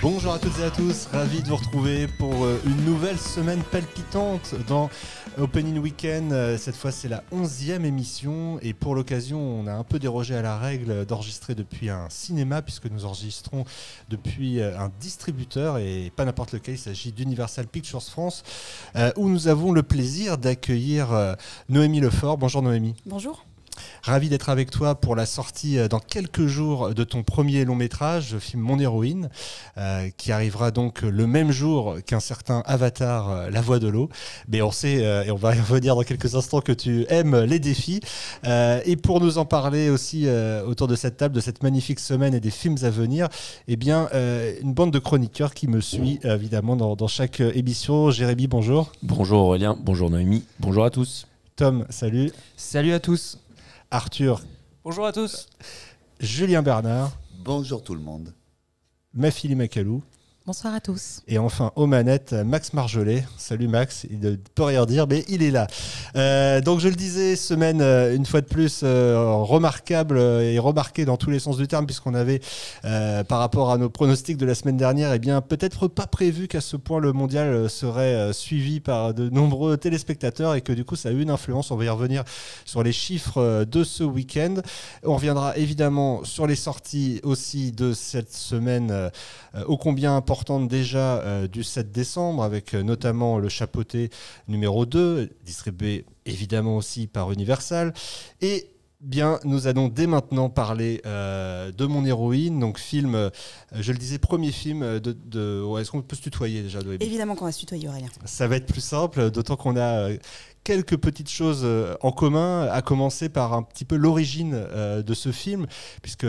Bonjour à toutes et à tous, ravi de vous retrouver pour euh, une nouvelle semaine palpitante dans Opening Weekend. Euh, Cette fois, c'est la 11e émission et pour l'occasion, on a un peu dérogé à la règle d'enregistrer depuis un cinéma puisque nous enregistrons depuis euh, un distributeur et pas n'importe lequel, il s'agit d'Universal Pictures France où nous avons le plaisir d'accueillir Noémie Lefort. Bonjour Noémie. Bonjour. Ravi d'être avec toi pour la sortie euh, dans quelques jours de ton premier long métrage, le film Mon héroïne, euh, qui arrivera donc le même jour qu'un certain Avatar, euh, La Voix de l'eau. Mais on sait, euh, et on va y revenir dans quelques instants, que tu aimes les défis. Euh, et pour nous en parler aussi euh, autour de cette table, de cette magnifique semaine et des films à venir, eh bien, euh, une bande de chroniqueurs qui me suit évidemment dans, dans chaque émission. Jérémy, bonjour. Bonjour Aurélien, bonjour Noémie, bonjour à tous. Tom, salut. Salut à tous. Arthur, Bonjour à tous. Julien Bernard, Bonjour tout le monde. Mafili Macalou. Bonsoir à tous. Et enfin, aux manettes, Max Marjolais. Salut Max, il ne peut rien dire, mais il est là. Euh, donc je le disais, semaine, euh, une fois de plus, euh, remarquable et remarquée dans tous les sens du terme, puisqu'on avait, par rapport à nos pronostics de la semaine dernière, eh bien peut-être pas prévu qu'à ce point le mondial serait suivi par de nombreux téléspectateurs et que du coup ça a eu une influence. On va y revenir sur les chiffres de ce week-end. On reviendra évidemment sur les sorties aussi de cette semaine ô combien importante déjà euh, du 7 décembre, avec euh, notamment le chapeauté numéro 2, distribué évidemment aussi par Universal. Et Bien, nous allons dès maintenant parler euh, de mon héroïne, donc film, euh, je le disais, premier film de... de ouais, Est-ce qu'on peut se tutoyer déjà Évidemment qu'on va se tutoyer Aurélien. ça va être plus simple, d'autant qu'on a quelques petites choses euh, en commun, à commencer par un petit peu l'origine euh, de ce film, puisque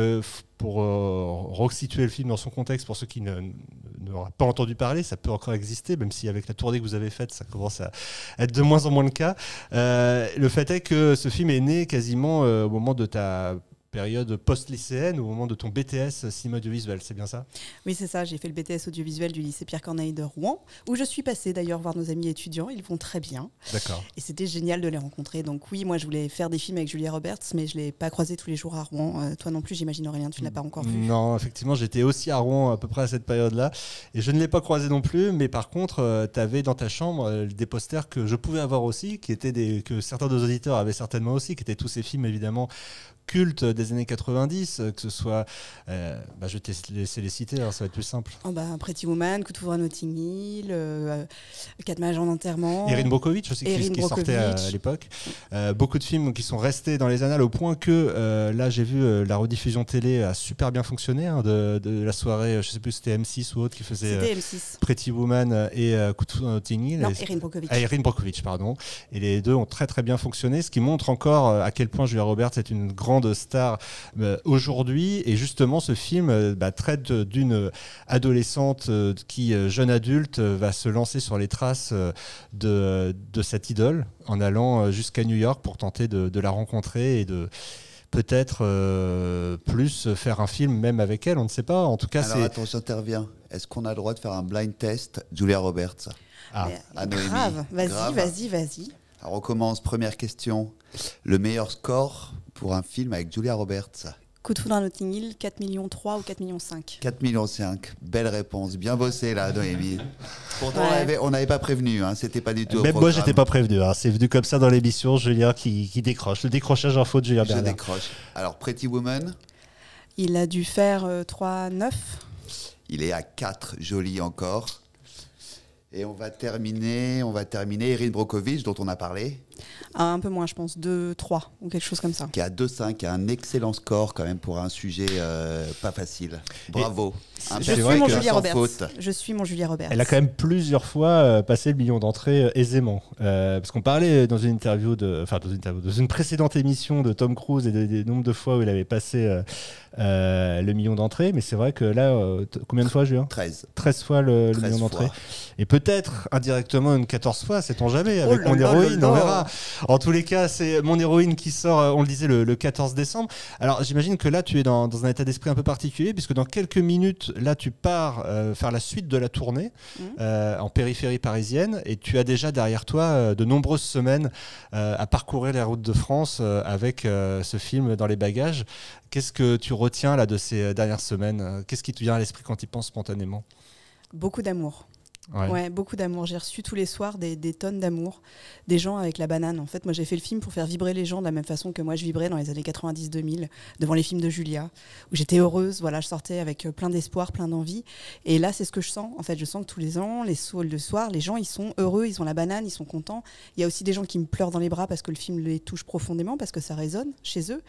pour euh, resituer le film dans son contexte, pour ceux qui n'auraient pas entendu parler, ça peut encore exister, même si avec la tournée que vous avez faite, ça commence à être de moins en moins le cas. Euh, le fait est que ce film est né quasiment au moment de ta période post-lycéenne, au moment de ton BTS cinéma audiovisuel, c'est bien ça? Oui, c'est ça. J'ai fait le BTS audiovisuel du lycée Pierre Corneille de Rouen, où je suis passée d'ailleurs voir nos amis étudiants. Ils vont très bien. D'accord. Et c'était génial de les rencontrer. Donc oui, moi je voulais faire des films avec Julia Roberts, mais je ne l'ai pas croisé tous les jours à Rouen. Euh, toi non plus, j'imagine Aurélien, tu ne l'as pas encore vu. Non, effectivement, j'étais aussi à Rouen à peu près à cette période-là. Et je ne l'ai pas croisé non plus, mais par contre, tu avais dans ta chambre euh, des posters que je pouvais avoir aussi, qui étaient des, que certains de nos auditeurs avaient certainement aussi, qui étaient tous ces films évidemment cultes des années 90, euh, que ce soit. euh, bah, je vais te laisser les citer, alors ça va être plus simple. Oh, bah, Pretty Woman, Coup de foudre à Notting Hill, euh, Quatre mages en enterrement. Erin Brockovich aussi, qui, Erin qui sortait à, l'époque. Euh, beaucoup de films qui sont restés dans les annales au point que là, j'ai vu la rediffusion télé a super bien fonctionné hein, de, de la soirée, je sais plus c'était M6 ou autre qui faisait C'était M6. Pretty Woman et Coup de foudre à Notting Hill. Non, Et- Erin Brockovich. Ah, Erin Brockovich, pardon. Et les deux ont très très bien fonctionné, ce qui montre encore à quel point Julia Roberts est une grande star euh, aujourd'hui. Et justement, ce film euh, bah, traite d'une adolescente euh, qui, jeune adulte, va se lancer sur les traces euh, de, de cette idole en allant euh, jusqu'à New York pour tenter de, de la rencontrer et de peut-être euh, plus faire un film même avec elle, on ne sait pas. En tout cas, Alors c'est... attends, j'interviens. Est-ce qu'on a le droit de faire un blind test Julia Roberts? Ah. Noémie. Grave. Vas-y, Grave. vas-y, vas-y. Alors on commence, première question. Le meilleur score pour un film avec Julia Roberts Coup de foudre à Notting Hill, 4 millions 3 ou 4 millions 5 4 millions 5. Belle réponse. Bien bossé là, Noémie. Pourtant, Ouais. on avait- on n'avait pas prévenu. Hein. C'était pas du tout au Même moi, programme. j'étais pas prévenu. hein. C'est venu comme ça dans l'émission. Julien qui, qui décroche. Le décrochage info de Julien Je Bernard. décroche. Alors, Pretty Woman, Il a dû faire euh, 3, 9. il est à 4. Joli encore. Et on va terminer, on va terminer Erin Brockovich, dont on a parlé, Ah, un peu moins, je pense, 2, 3 ou quelque chose comme ça. qui a 2,5, qui a un excellent score quand même pour un sujet euh, pas facile. Bravo. Un Je suis mon Julia Roberts. faute. Je suis mon Julia Roberts. Elle a quand même plusieurs fois euh, passé le million d'entrées euh, aisément. Euh, parce qu'on parlait dans une interview, de, enfin dans une, interview, dans une précédente émission de Tom Cruise et de- des nombres de fois où il avait passé euh, euh, le million d'entrées. Mais c'est vrai que là, euh, combien de fois, Julien? 13. 13 fois le, le 13 million d'entrées. Et peut-être indirectement une 14 fois, sait-on jamais, avec Oh là mon héroïne, on verra. En tous les cas, c'est mon héroïne qui sort, euh, on le disait, le, le 14 décembre. Alors j'imagine que là, tu es dans, dans un état d'esprit un peu particulier, puisque dans quelques minutes, là, tu pars euh, faire la suite de la tournée Mhm. euh, en périphérie parisienne, et tu as déjà derrière toi euh, de nombreuses semaines à parcourir les routes de France avec ce film dans les bagages. Qu'est-ce que tu retiens là de ces dernières semaines? Qu'est-ce qui te vient à l'esprit quand tu y penses spontanément? Beaucoup d'amour. Ouais. Ouais, beaucoup d'amour. J'ai reçu tous les soirs des, des tonnes d'amour, des gens avec la banane. En fait, moi, j'ai fait le film pour faire vibrer les gens de la même façon que moi, je vibrais dans les années 90-2000 devant les films de Julia, où j'étais heureuse. Voilà, je sortais avec euh, plein d'espoir, plein d'envie. Et là, c'est ce que je sens. En fait, je sens que tous les ans, les saules de soir, les gens, ils sont heureux, ils ont la banane, ils sont contents. Il y a aussi des gens qui me pleurent dans les bras parce que le film les touche profondément, parce que ça résonne chez eux.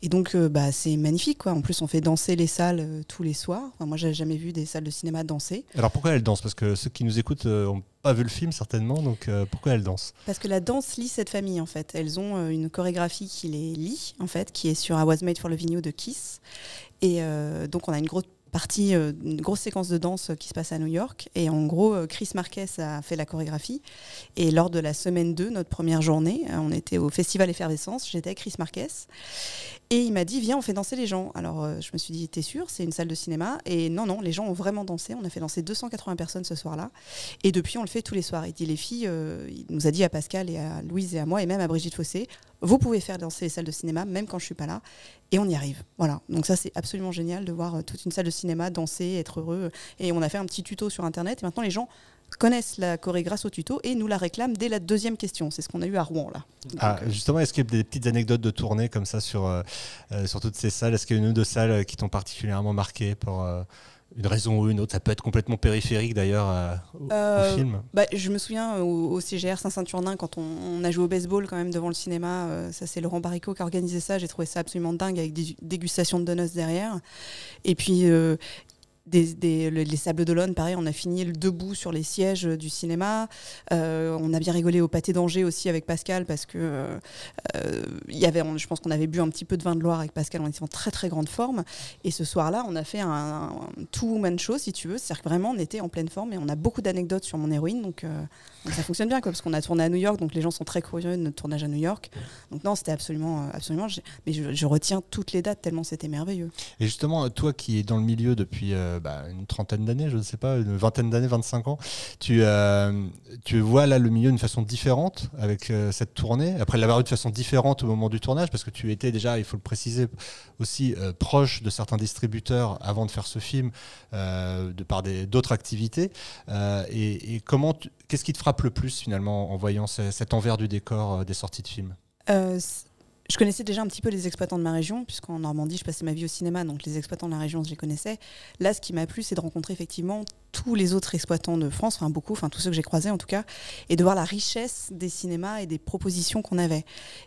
Et donc, euh, bah, c'est magnifique, quoi. En plus, on fait danser les salles euh, tous les soirs. Enfin, moi, j'ai jamais vu des salles de cinéma danser. Alors pourquoi elle danse Parce que ceux qui nous écoutent n'ont pas vu le film certainement, donc euh, pourquoi elle danse Parce que la danse lie cette famille en fait. Elles ont euh, une chorégraphie qui les lie en fait, qui est sur I Was Made for Loving You de Kiss. Et euh, donc on a une grosse partie, euh, une grosse séquence de danse qui se passe à New York. Et en gros, euh, Chris Marquez a fait la chorégraphie. Et lors de la semaine 2, notre première journée, euh, on était au festival Effervescence, j'étais avec Chris Marquez. Et il m'a dit, viens, on fait danser les gens. Alors euh, je me suis dit, t'es sûr, c'est une salle de cinéma? Et non, non, les gens ont vraiment dansé. On a fait danser 280 personnes ce soir-là. Et depuis, on le fait tous les soirs. Il dit, les filles, il nous a dit à Pascal et à Louise et à moi, et même à Brigitte Fossé, vous pouvez faire danser les salles de cinéma, même quand je suis pas là. Et on y arrive. Voilà. Donc ça, c'est absolument génial de voir euh, toute une salle de cinéma danser, être heureux. Et on a fait un petit tuto sur Internet. Et maintenant, les gens connaissent la choré grâce au tuto et nous la réclament dès la deuxième question. C'est ce qu'on a eu à Rouen, là. Ah, Justement, est-ce qu'il y a des petites anecdotes de tournée comme ça sur, euh, euh, sur toutes ces salles? Est-ce qu'il y a une ou deux salles qui t'ont particulièrement marqué pour une raison ou une autre Ça peut être complètement périphérique d'ailleurs euh, au, au Euh, film. Bah, je me souviens euh, au, au CGR Saint-Saturnin quand on, on a joué au baseball quand même devant le cinéma. euh, ça c'est Laurent Baricot qui a organisé ça. J'ai trouvé ça absolument dingue avec des dégustations de donuts derrière. Et puis les Sables d'Olonne, pareil, on a fini debout sur les sièges euh, du cinéma. Euh, on a bien rigolé au pâté d'Angers aussi avec Pascal parce que euh, y avait, on- je pense qu'on avait bu un petit peu de vin de Loire avec Pascal. On était en très très grande forme. Et ce soir-là, on a fait un, un two-woman show, si tu veux. C'est-à-dire que vraiment, on était en pleine forme et on a beaucoup d'anecdotes sur mon héroïne. Donc, ça fonctionne bien, parce qu'on a tourné à New York. Donc les gens sont très curieux de notre tournage à New York. Donc non, c'était absolument, absolument. Mais je, retiens toutes les dates tellement c'était merveilleux. Et justement, toi qui es dans le milieu depuis bah, une trentaine d'années, je ne sais pas, une vingtaine d'années, 25 ans, tu, euh, tu vois là le milieu d'une façon différente avec euh, cette tournée, après l'avoir eu de façon différente au moment du tournage, parce que tu étais déjà, il faut le préciser, aussi euh, proche de certains distributeurs avant de faire ce film, euh, de par d'autres activités. Euh, et, et comment, qu'est-ce qui te frappe le plus finalement en voyant ce- cet envers du décor euh, des sorties de films? Euh, je connaissais déjà un petit peu les exploitants de ma région, puisqu'en Normandie, je passais ma vie au cinéma, donc les exploitants de la région, je les connaissais. Là, ce qui m'a plu, c'est de rencontrer effectivement tous les autres exploitants de France, enfin beaucoup, enfin tous ceux que j'ai croisés en tout cas, et de voir la richesse des cinémas et des propositions qu'on avait.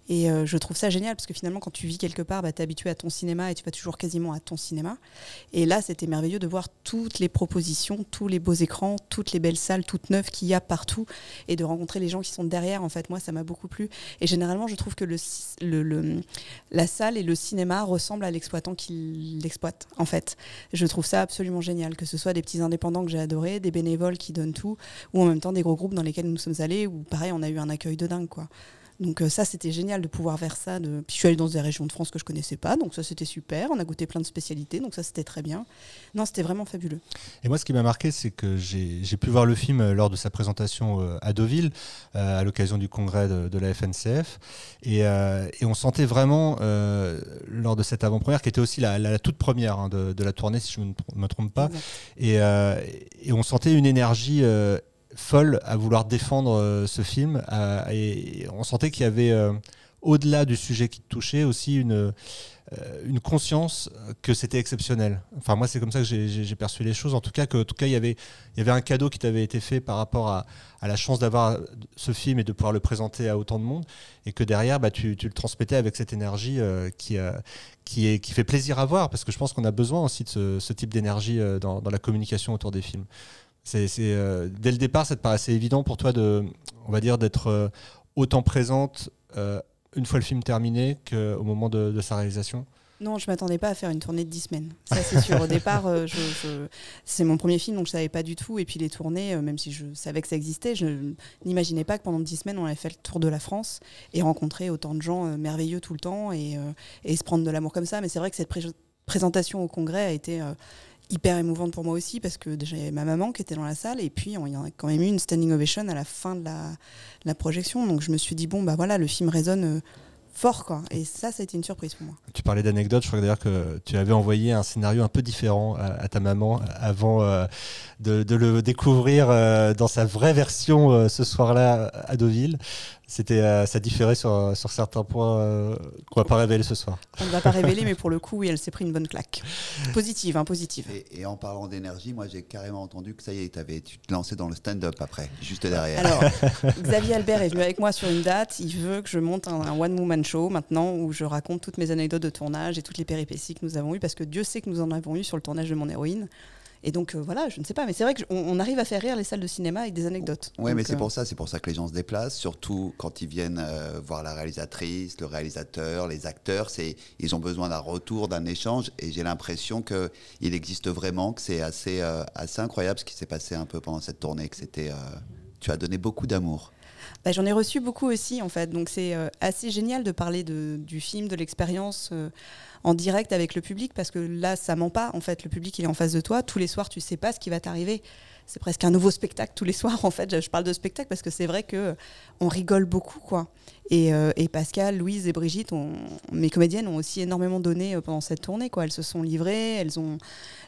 Et euh, je trouve ça génial, parce que finalement, quand tu vis quelque part, bah, tu es habitué à ton cinéma et tu vas toujours quasiment à ton cinéma. Et là, c'était merveilleux de voir toutes les propositions, tous les beaux écrans, toutes les belles salles, toutes neuves qu'il y a partout, et de rencontrer les gens qui sont derrière. En fait, moi, ça m'a beaucoup plu. Et généralement, je trouve que le, la salle et le cinéma ressemblent à l'exploitant qui l'exploite, en fait. Je trouve ça absolument génial, que ce soit des petits indépendants que j'ai des bénévoles qui donnent tout, ou en même temps des gros groupes dans lesquels nous sommes allés, où pareil, on a eu un accueil de dingue, quoi. Donc euh, ça, c'était génial de pouvoir faire ça. De... Puis je suis allée dans des régions de France que je connaissais pas, donc ça c'était super. On a goûté plein de spécialités, donc ça c'était très bien. Non, c'était vraiment fabuleux. Et moi, ce qui m'a marqué, c'est que j'ai pu voir le film euh, lors de sa présentation euh, à Deauville, euh, à l'occasion du congrès de, de la FNCF. Et, euh, et on sentait vraiment, lors de cette avant-première, qui était aussi la, toute première hein, de, de la tournée, si je ne me tr- me trompe pas, et, et on sentait une énergie folle à vouloir défendre euh, ce film. et on sentait qu'il y avait, euh, au-delà du sujet qui te touchait, aussi une, euh, une conscience que c'était exceptionnel. Enfin, moi, c'est comme ça que j'ai- perçu les choses. En tout cas, que, en tout cas, il y avait, il y avait un cadeau qui t'avait été fait par rapport à, la chance d'avoir ce film et de pouvoir le présenter à autant de monde, et que derrière, bah, tu, tu le transmettais avec cette énergie qui, qui, est, qui fait plaisir à voir, parce que je pense qu'on a besoin aussi de ce, type d'énergie dans la communication autour des films. C'est, euh, dès le départ, ça te paraissait évident pour toi de, on va dire, d'être euh, autant présente euh, une fois le film terminé qu'au moment de, de sa réalisation? Non, je m'attendais pas à faire une tournée de 10 semaines. Ça, c'est sûr. Au départ, je, je- c'est mon premier film, donc je savais pas du tout. Et puis les tournées, même si je savais que ça existait, je n'imaginais pas que pendant 10 semaines, on allait faire le tour de la France et rencontrer autant de gens merveilleux tout le temps et, et se prendre de l'amour comme ça. Mais c'est vrai que cette pré- présentation au congrès a été hyper émouvante pour moi aussi parce que déjà il y avait ma maman qui était dans la salle et puis il y en a quand même eu une standing ovation à la fin de la, projection. Donc je me suis dit, bon, bah voilà, le film résonne. euh, fort, quoi. Et ça, ça a été une surprise pour moi. Tu parlais d'anecdotes, je crois d'ailleurs que tu avais envoyé un scénario un peu différent à, ta maman avant euh, de, le découvrir euh, dans sa vraie version euh, ce soir-là à Deauville. C'était, euh, ça différait sur, sur certains points euh, qu'on va pas révéler ce soir. On ne va pas révéler, mais pour le coup, oui, elle s'est pris une bonne claque. Positive, hein, positive. Et, en parlant d'énergie, moi j'ai carrément entendu que ça y est, avais, tu te lançais dans le stand-up après, juste derrière. Alors, Xavier Albert est venu avec moi sur une date. Il veut que je monte un, un one-woman show maintenant où je raconte toutes mes anecdotes de tournage et toutes les péripéties que nous avons eues, parce que Dieu sait que nous en avons eu sur le tournage de mon héroïne. Et donc euh, voilà, je ne sais pas, mais c'est vrai qu'on arrive à faire rire les salles de cinéma avec des anecdotes. Oui, mais c'est euh, pour ça, c'est pour ça que les gens se déplacent, surtout quand ils viennent euh, voir la réalisatrice, le réalisateur, les acteurs. C'est, ils ont besoin d'un retour, d'un échange, et j'ai l'impression que il existe vraiment, que c'est assez, assez incroyable ce qui s'est passé un peu pendant cette tournée, que c'était, tu as donné beaucoup d'amour. Bah, j'en ai reçu beaucoup aussi en fait, donc c'est assez génial de parler de, du film, de l'expérience en direct avec le public parce que là, ça ment pas. En fait, le public, il est en face de toi. Tous les soirs, tu sais pas ce qui va t'arriver. C'est presque un nouveau spectacle tous les soirs. En fait, je parle de spectacle parce que c'est vrai que on rigole beaucoup, quoi. Et, euh, Pascal, Louise et Brigitte, mes comédiennes, ont aussi énormément donné euh, pendant cette tournée, quoi. Elles se sont livrées, elles ont,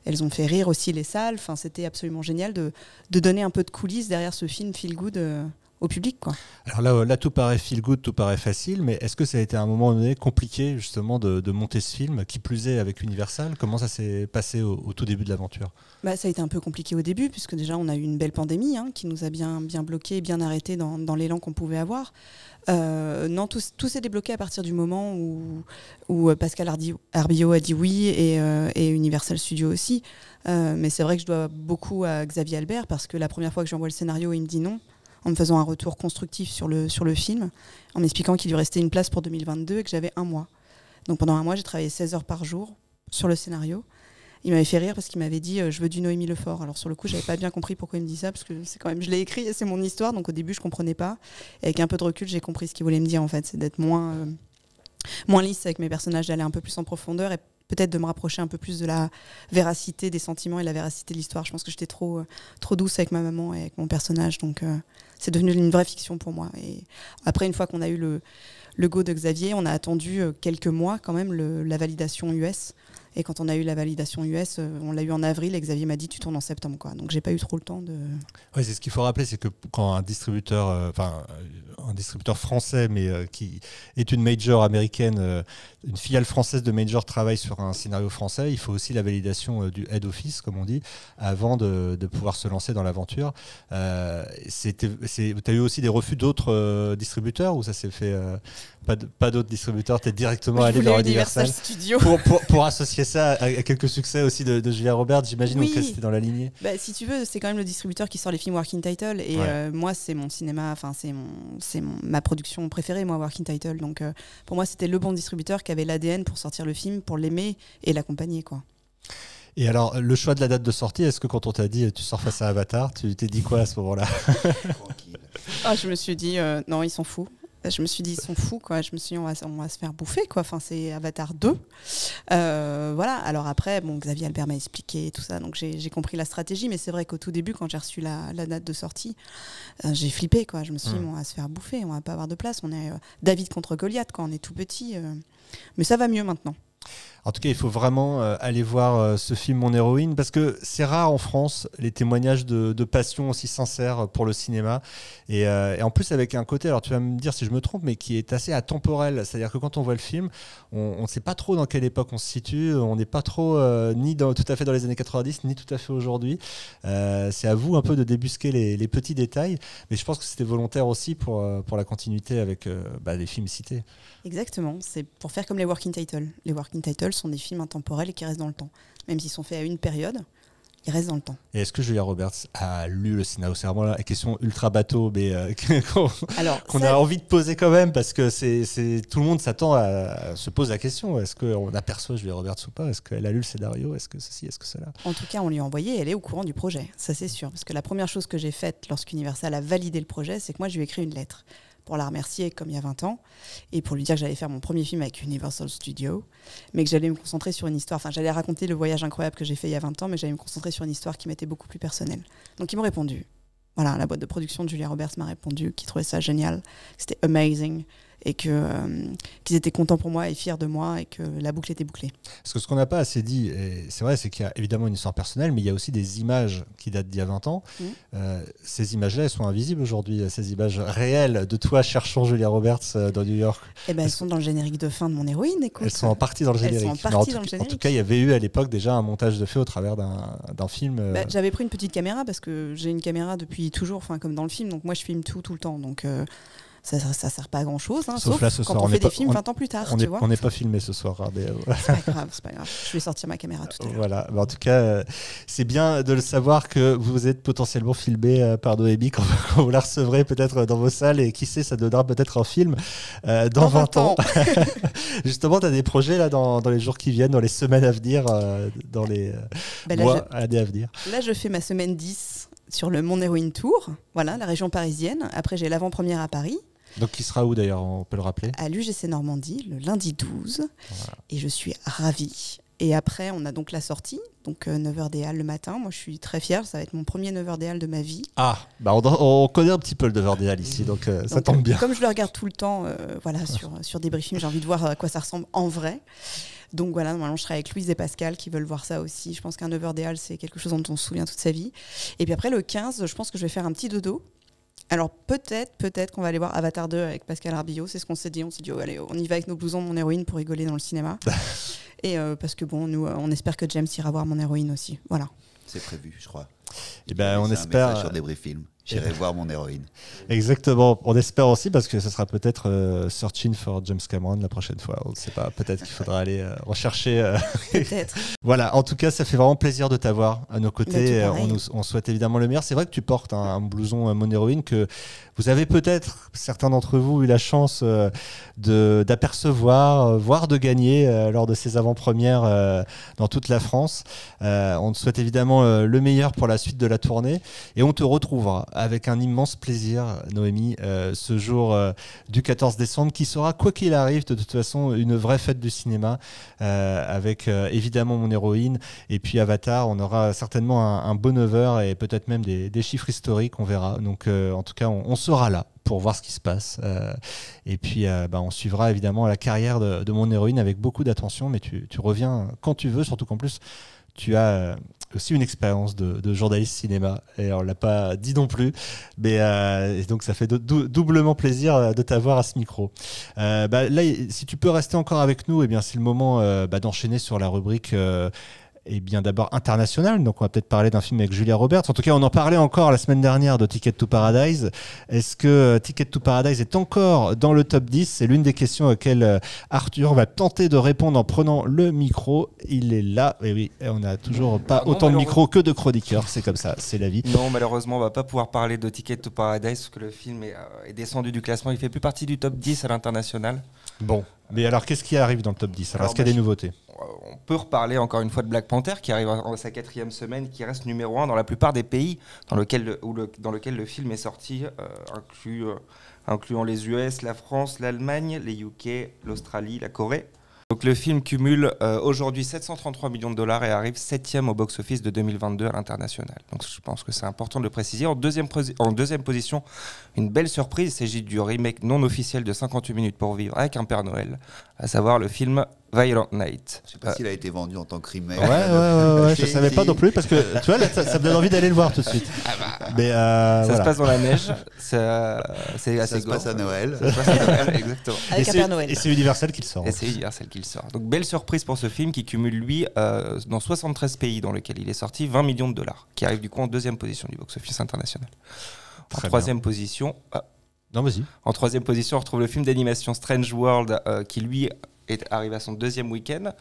elles ont fait rire aussi les salles. Enfin, c'était absolument génial de, de, donner un peu de coulisses derrière ce film Feel Good. Euh, au public. Quoi. Alors là, là, tout paraît feel good, tout paraît facile, mais est-ce que ça a été à un moment donné compliqué justement de, monter ce film, qui plus est avec Universal? Comment ça s'est passé au, tout début de l'aventure? Bah, Ça a été un peu compliqué au début, puisque déjà on a eu une belle pandémie hein, qui nous a bien, bien bloqué, bien arrêté dans, dans l'élan qu'on pouvait avoir. Euh, non, tout, tout s'est débloqué à partir du moment où, où Pascal Arbillot a dit oui et, euh, et Universal Studios aussi. Euh, mais c'est vrai que je dois beaucoup à Xavier Albert parce que la première fois que j'envoie le scénario, il me dit non en me faisant un retour constructif sur le, sur le film, en m'expliquant qu'il lui restait une place pour 2022 et que j'avais un mois. Donc pendant un mois, j'ai travaillé 16 heures par jour sur le scénario. Il m'avait fait rire parce qu'il m'avait dit euh, je veux du Noémie Lefort. Alors sur le coup, j'avais pas bien compris pourquoi il me dit ça parce que c'est quand même je l'ai écrit et c'est mon histoire. Donc au début, je comprenais pas. Et avec un peu de recul, j'ai compris ce qu'il voulait me dire en fait, c'est d'être moins euh, moins lisse avec mes personnages, d'aller un peu plus en profondeur et peut-être de me rapprocher un peu plus de la véracité des sentiments et la véracité de l'histoire. Je pense que j'étais trop, euh, trop douce avec ma maman et avec mon personnage, donc euh, c'est devenu une vraie fiction pour moi. Et après, une fois qu'on a eu le, le go de Xavier, on a attendu euh, quelques mois quand même la validation US. Et quand on a eu la validation US, euh, on l'a eu en avril et Xavier m'a dit tu tournes en septembre. Quoi. Donc j'ai pas eu trop le temps de. Oui, c'est ce qu'il faut rappeler, c'est que quand un distributeur, euh, enfin un distributeur français, mais euh, qui est une major américaine, une filiale française de major travaille sur un scénario français, il faut aussi la validation du head office, comme on dit, avant de, pouvoir se lancer dans l'aventure. tu as eu aussi des refus d'autres distributeurs ou ça s'est fait pas d'autres distributeurs, tu es directement allé dans Universal, Studio. Pour, pour, pour, associer ça à, quelques succès aussi de, de Julia Roberts, j'imagine, oui. que c'était dans la lignée. Bah, si tu veux, c'est quand même le distributeur qui sort les films Working Title. Et euh, moi, c'est mon cinéma, enfin, c'est mon, ma production préférée, moi, Working Title. Donc euh, pour moi, c'était le bon distributeur qui avait l'ADN pour sortir le film, pour l'aimer et l'accompagner. quoi. Et alors, le choix de la date de sortie, est-ce que quand on t'a dit tu sors face à Avatar, tu t'es dit quoi à ce moment-là? Ah, Je me suis dit, euh, non, ils s'en foutent. Je me suis dit, ils sont fous, quoi. Je me suis dit, on va, on va se faire bouffer, quoi. Enfin, c'est Avatar 2. Euh, voilà. Alors après, bon, Xavier Albert m'a expliqué tout ça, donc j'ai compris la stratégie. Mais c'est vrai qu'au tout début, quand j'ai reçu la, date de sortie, euh, j'ai flippé, quoi. Je me suis dit, mmh. on va se faire bouffer, on va pas avoir de place. On est euh, David contre Goliath, quand on est tout petit. mais ça va mieux maintenant. En tout cas, il faut vraiment euh, aller voir euh, ce film Mon héroïne parce que c'est rare en France les témoignages de, passion aussi sincères pour le cinéma. Euh, et, en plus, avec un côté, alors tu vas me dire si je me trompe, mais qui est assez atemporel. C'est-à-dire que quand on voit le film, on ne sait pas trop dans quelle époque on se situe. On n'est pas trop ni tout à fait dans les années 90, ni tout à fait aujourd'hui. c'est à vous un peu de débusquer les, petits détails. Mais je pense que c'était volontaire aussi pour, pour la continuité avec bah, les films cités. Exactement. C'est pour faire comme les working titles. Les working titles sont des films intemporels et qui restent dans le temps. Même s'ils sont faits à une période, ils restent dans le temps. Et est-ce que Julia Roberts a lu le scénario C'est vraiment la question ultra bateau, mais euh, qu'on a envie de poser quand même, parce que c'est tout le monde s'attend à, se pose la question est-ce qu'on aperçoit Julia Roberts ou pas? Est-ce qu'elle a lu le scénario? Est-ce que ceci? Est-ce que cela? En tout cas, on lui a envoyé, elle est au courant du projet, ça c'est sûr. Parce que la première chose que j'ai faite lorsqu'Universal a validé le projet, c'est que moi je lui ai écrit une lettre pour la remercier comme il y a 20 ans et pour lui dire que j'allais faire mon premier film avec Universal Studios, mais que j'allais me concentrer sur une histoire, enfin j'allais raconter le voyage incroyable que j'ai fait il y a 20 ans, mais j'allais me concentrer sur une histoire qui m'était beaucoup plus personnelle. Donc ils m'ont répondu. Voilà, la boîte de production de Julia Roberts m'a répondu, qui trouvait ça génial, c'était amazing, et que euh, qu'ils étaient contents pour moi et fiers de moi et que la boucle était bouclée. Parce que ce qu'on n'a pas assez dit, c'est vrai, c'est qu'il y a évidemment une histoire personnelle, mais il y a aussi des images qui datent d'il y a 20 ans. Mhm. Euh, ces images-là, elles sont invisibles aujourd'hui, ces images réelles de toi cherchant Julia Roberts euh, dans New York. Et ben elles sont dans le générique de fin de mon héroïne. Écoute. Elles sont en partie dans le Elles sont générique. en tout, dans le en générique. tout cas, il y avait eu à l'époque déjà un montage de fait au travers d'un film. Bah, J'avais pris une petite caméra parce que j'ai une caméra depuis toujours, enfin comme dans le film, donc moi je filme tout tout le temps, donc euh, ça, ça, ça sert pas à grand chose. Sauf sauf là, ce quand soir, on, on fait pas- des films on- 20 ans plus tard, on n'est on pas filmé ce soir. hein, mais, euh. C'est pas grave, c'est pas grave. Je vais sortir ma caméra tout à l'heure. Voilà, Mais en tout cas, c'est bien de le savoir que vous êtes potentiellement filmé euh, par Noémie quand, quand vous la recevrez peut-être dans vos salles et qui sait, ça donnera peut-être un film euh, dans, Dans 20 ans. 20 Justement, tu as des projets là dans, dans les jours qui viennent, dans les semaines à venir, euh, dans les Bah, là, mois, années à venir. là, je fais ma semaine 10 sur le Mon Héroïne Tour, voilà, la région parisienne. Après, j'ai l'avant-première à Paris, Donc, qui sera où d'ailleurs On peut le rappeler? À l'UGC Normandie, le lundi 12. Et je suis ravie. Et après, on a donc la sortie, donc 9h des Halles le matin. Moi, je suis très fière. Ça va être mon premier 9h des Halles de ma vie. Ah, bah on, on connaît un petit peu le Deverdéal ici, donc euh, ça Donc, tombe euh, bien. Comme je le regarde tout le temps, euh, voilà, sur, sur des briefings, j'ai envie de voir à quoi ça ressemble en vrai. Donc voilà, normalement, je serai avec Louise et Pascal qui veulent voir ça aussi. Je pense qu'un 9h des Halles, c'est quelque chose dont on se souvient toute sa vie. Et puis après, le 15, je pense que je vais faire un petit dodo. Alors peut-être, peut-être qu'on va aller voir Avatar 2 avec Pascal Arbillot. C'est ce qu'on s'est dit. On s'est dit, oh, allez, on y va avec nos blousons de mon héroïne pour rigoler dans le cinéma. et euh, parce que bon, nous, euh, on espère que James ira voir mon héroïne aussi. Voilà. C'est prévu, je crois. Et ben, on espère. sur des Film. J'irai voir mon héroïne. Exactement. On espère aussi parce que ce sera peut-être euh, Searching for James Cameron la prochaine fois. On ne sait pas. Peut-être qu'il faudra aller euh, rechercher. euh, Peut-être. Voilà. En tout cas, ça fait vraiment plaisir de t'avoir à nos Bah, côtés. Euh, pareil. on, nous, on souhaite évidemment le meilleur. C'est vrai que tu portes un, un blouson euh, Mon Héroïne que vous avez peut-être, certains d'entre vous, eu la chance euh, de- d'apercevoir, euh, voire de gagner euh, lors de ces avant-premières euh, dans toute la France. Euh, on te souhaite évidemment euh, le meilleur pour la suite de la tournée et on te retrouvera avec un immense plaisir, Noémie, euh, ce jour euh, du 14 décembre qui sera, quoi qu'il arrive, de toute façon, une vraie fête du cinéma euh, avec évidemment mon héroïne et puis Avatar. On aura certainement un, un bon 9h et peut-être même des, chiffres historiques, on verra. Donc en tout cas, on, sera là pour voir ce qui se passe. Et puis, bah, on suivra évidemment la carrière de, mon héroïne avec beaucoup d'attention, mais tu, tu reviens quand tu veux, surtout qu'en plus, tu as aussi une expérience de, journaliste cinéma, et on l'a pas dit non plus, mais euh, donc ça fait dou- dou- doublement plaisir euh, de t'avoir à ce micro. Euh, bah, là, si tu peux rester encore avec nous, et bien c'est le moment bah, d'enchaîner sur la rubrique. Et bien d'abord international, donc on va peut-être parler d'un film avec Julia Roberts. En tout cas, on en parlait encore la semaine dernière de Ticket to Paradise. Est-ce que euh, Ticket to Paradise est encore dans le top 10 C'est l'une des questions auxquelles euh, Arthur va tenter de répondre en prenant le micro. Il est là. Et oui, on n'a toujours pas Ah non, autant de micros que de chroniqueurs. C'est comme ça, c'est la vie. Non, malheureusement, on va pas pouvoir parler de Ticket to Paradise parce que le film est, euh, est descendu du classement. Il fait plus partie du top 10 à l'international. Bon. Mais alors, qu'est-ce qui arrive dans le top 10 Alors, Alors, est-ce qu'il y a bah, des nouveautés? Peut reparler encore une fois de Black Panther qui arrive en sa quatrième semaine, qui reste numéro un dans la plupart des pays dans lequel le, dans lequel le film est sorti, euh, euh, incluant les US, la France, l'Allemagne, les UK, l'Australie, la Corée. Donc le film cumule euh, aujourd'hui 733 millions de dollars et arrive septième au box-office de 2022 à l'international. Donc je pense que c'est important de le préciser. En deuxième, en deuxième position, une belle surprise, il s'agit du remake non officiel de 58 minutes pour vivre avec un Père Noël, à savoir le film Violent Night. Je sais pas Euh, s'il a été vendu en tant que remake. Ouais, ouais, ouais, ouais, je savais pas non plus parce que tu vois, là, ça, ça me donne envie d'aller le voir tout de suite. Mais euh, Ça voilà. se passe dans la neige, ça- c'est Ça assez se passe gore. à Noël. Ça se passe à Noël, exactement. Et Avec un c'est- Père Noël. Et c'est Universal qui le sort. Et c'est Universal qui le sort. Donc belle surprise pour ce film qui cumule lui euh, dans 73 pays dans lesquels il est sorti 20 millions de dollars, qui arrive du coup en deuxième position du box-office international. En Très troisième position, ah, Non, vas-y. en troisième position, on retrouve le film d'animation Strange World euh, qui lui est arrive à son deuxième week-end,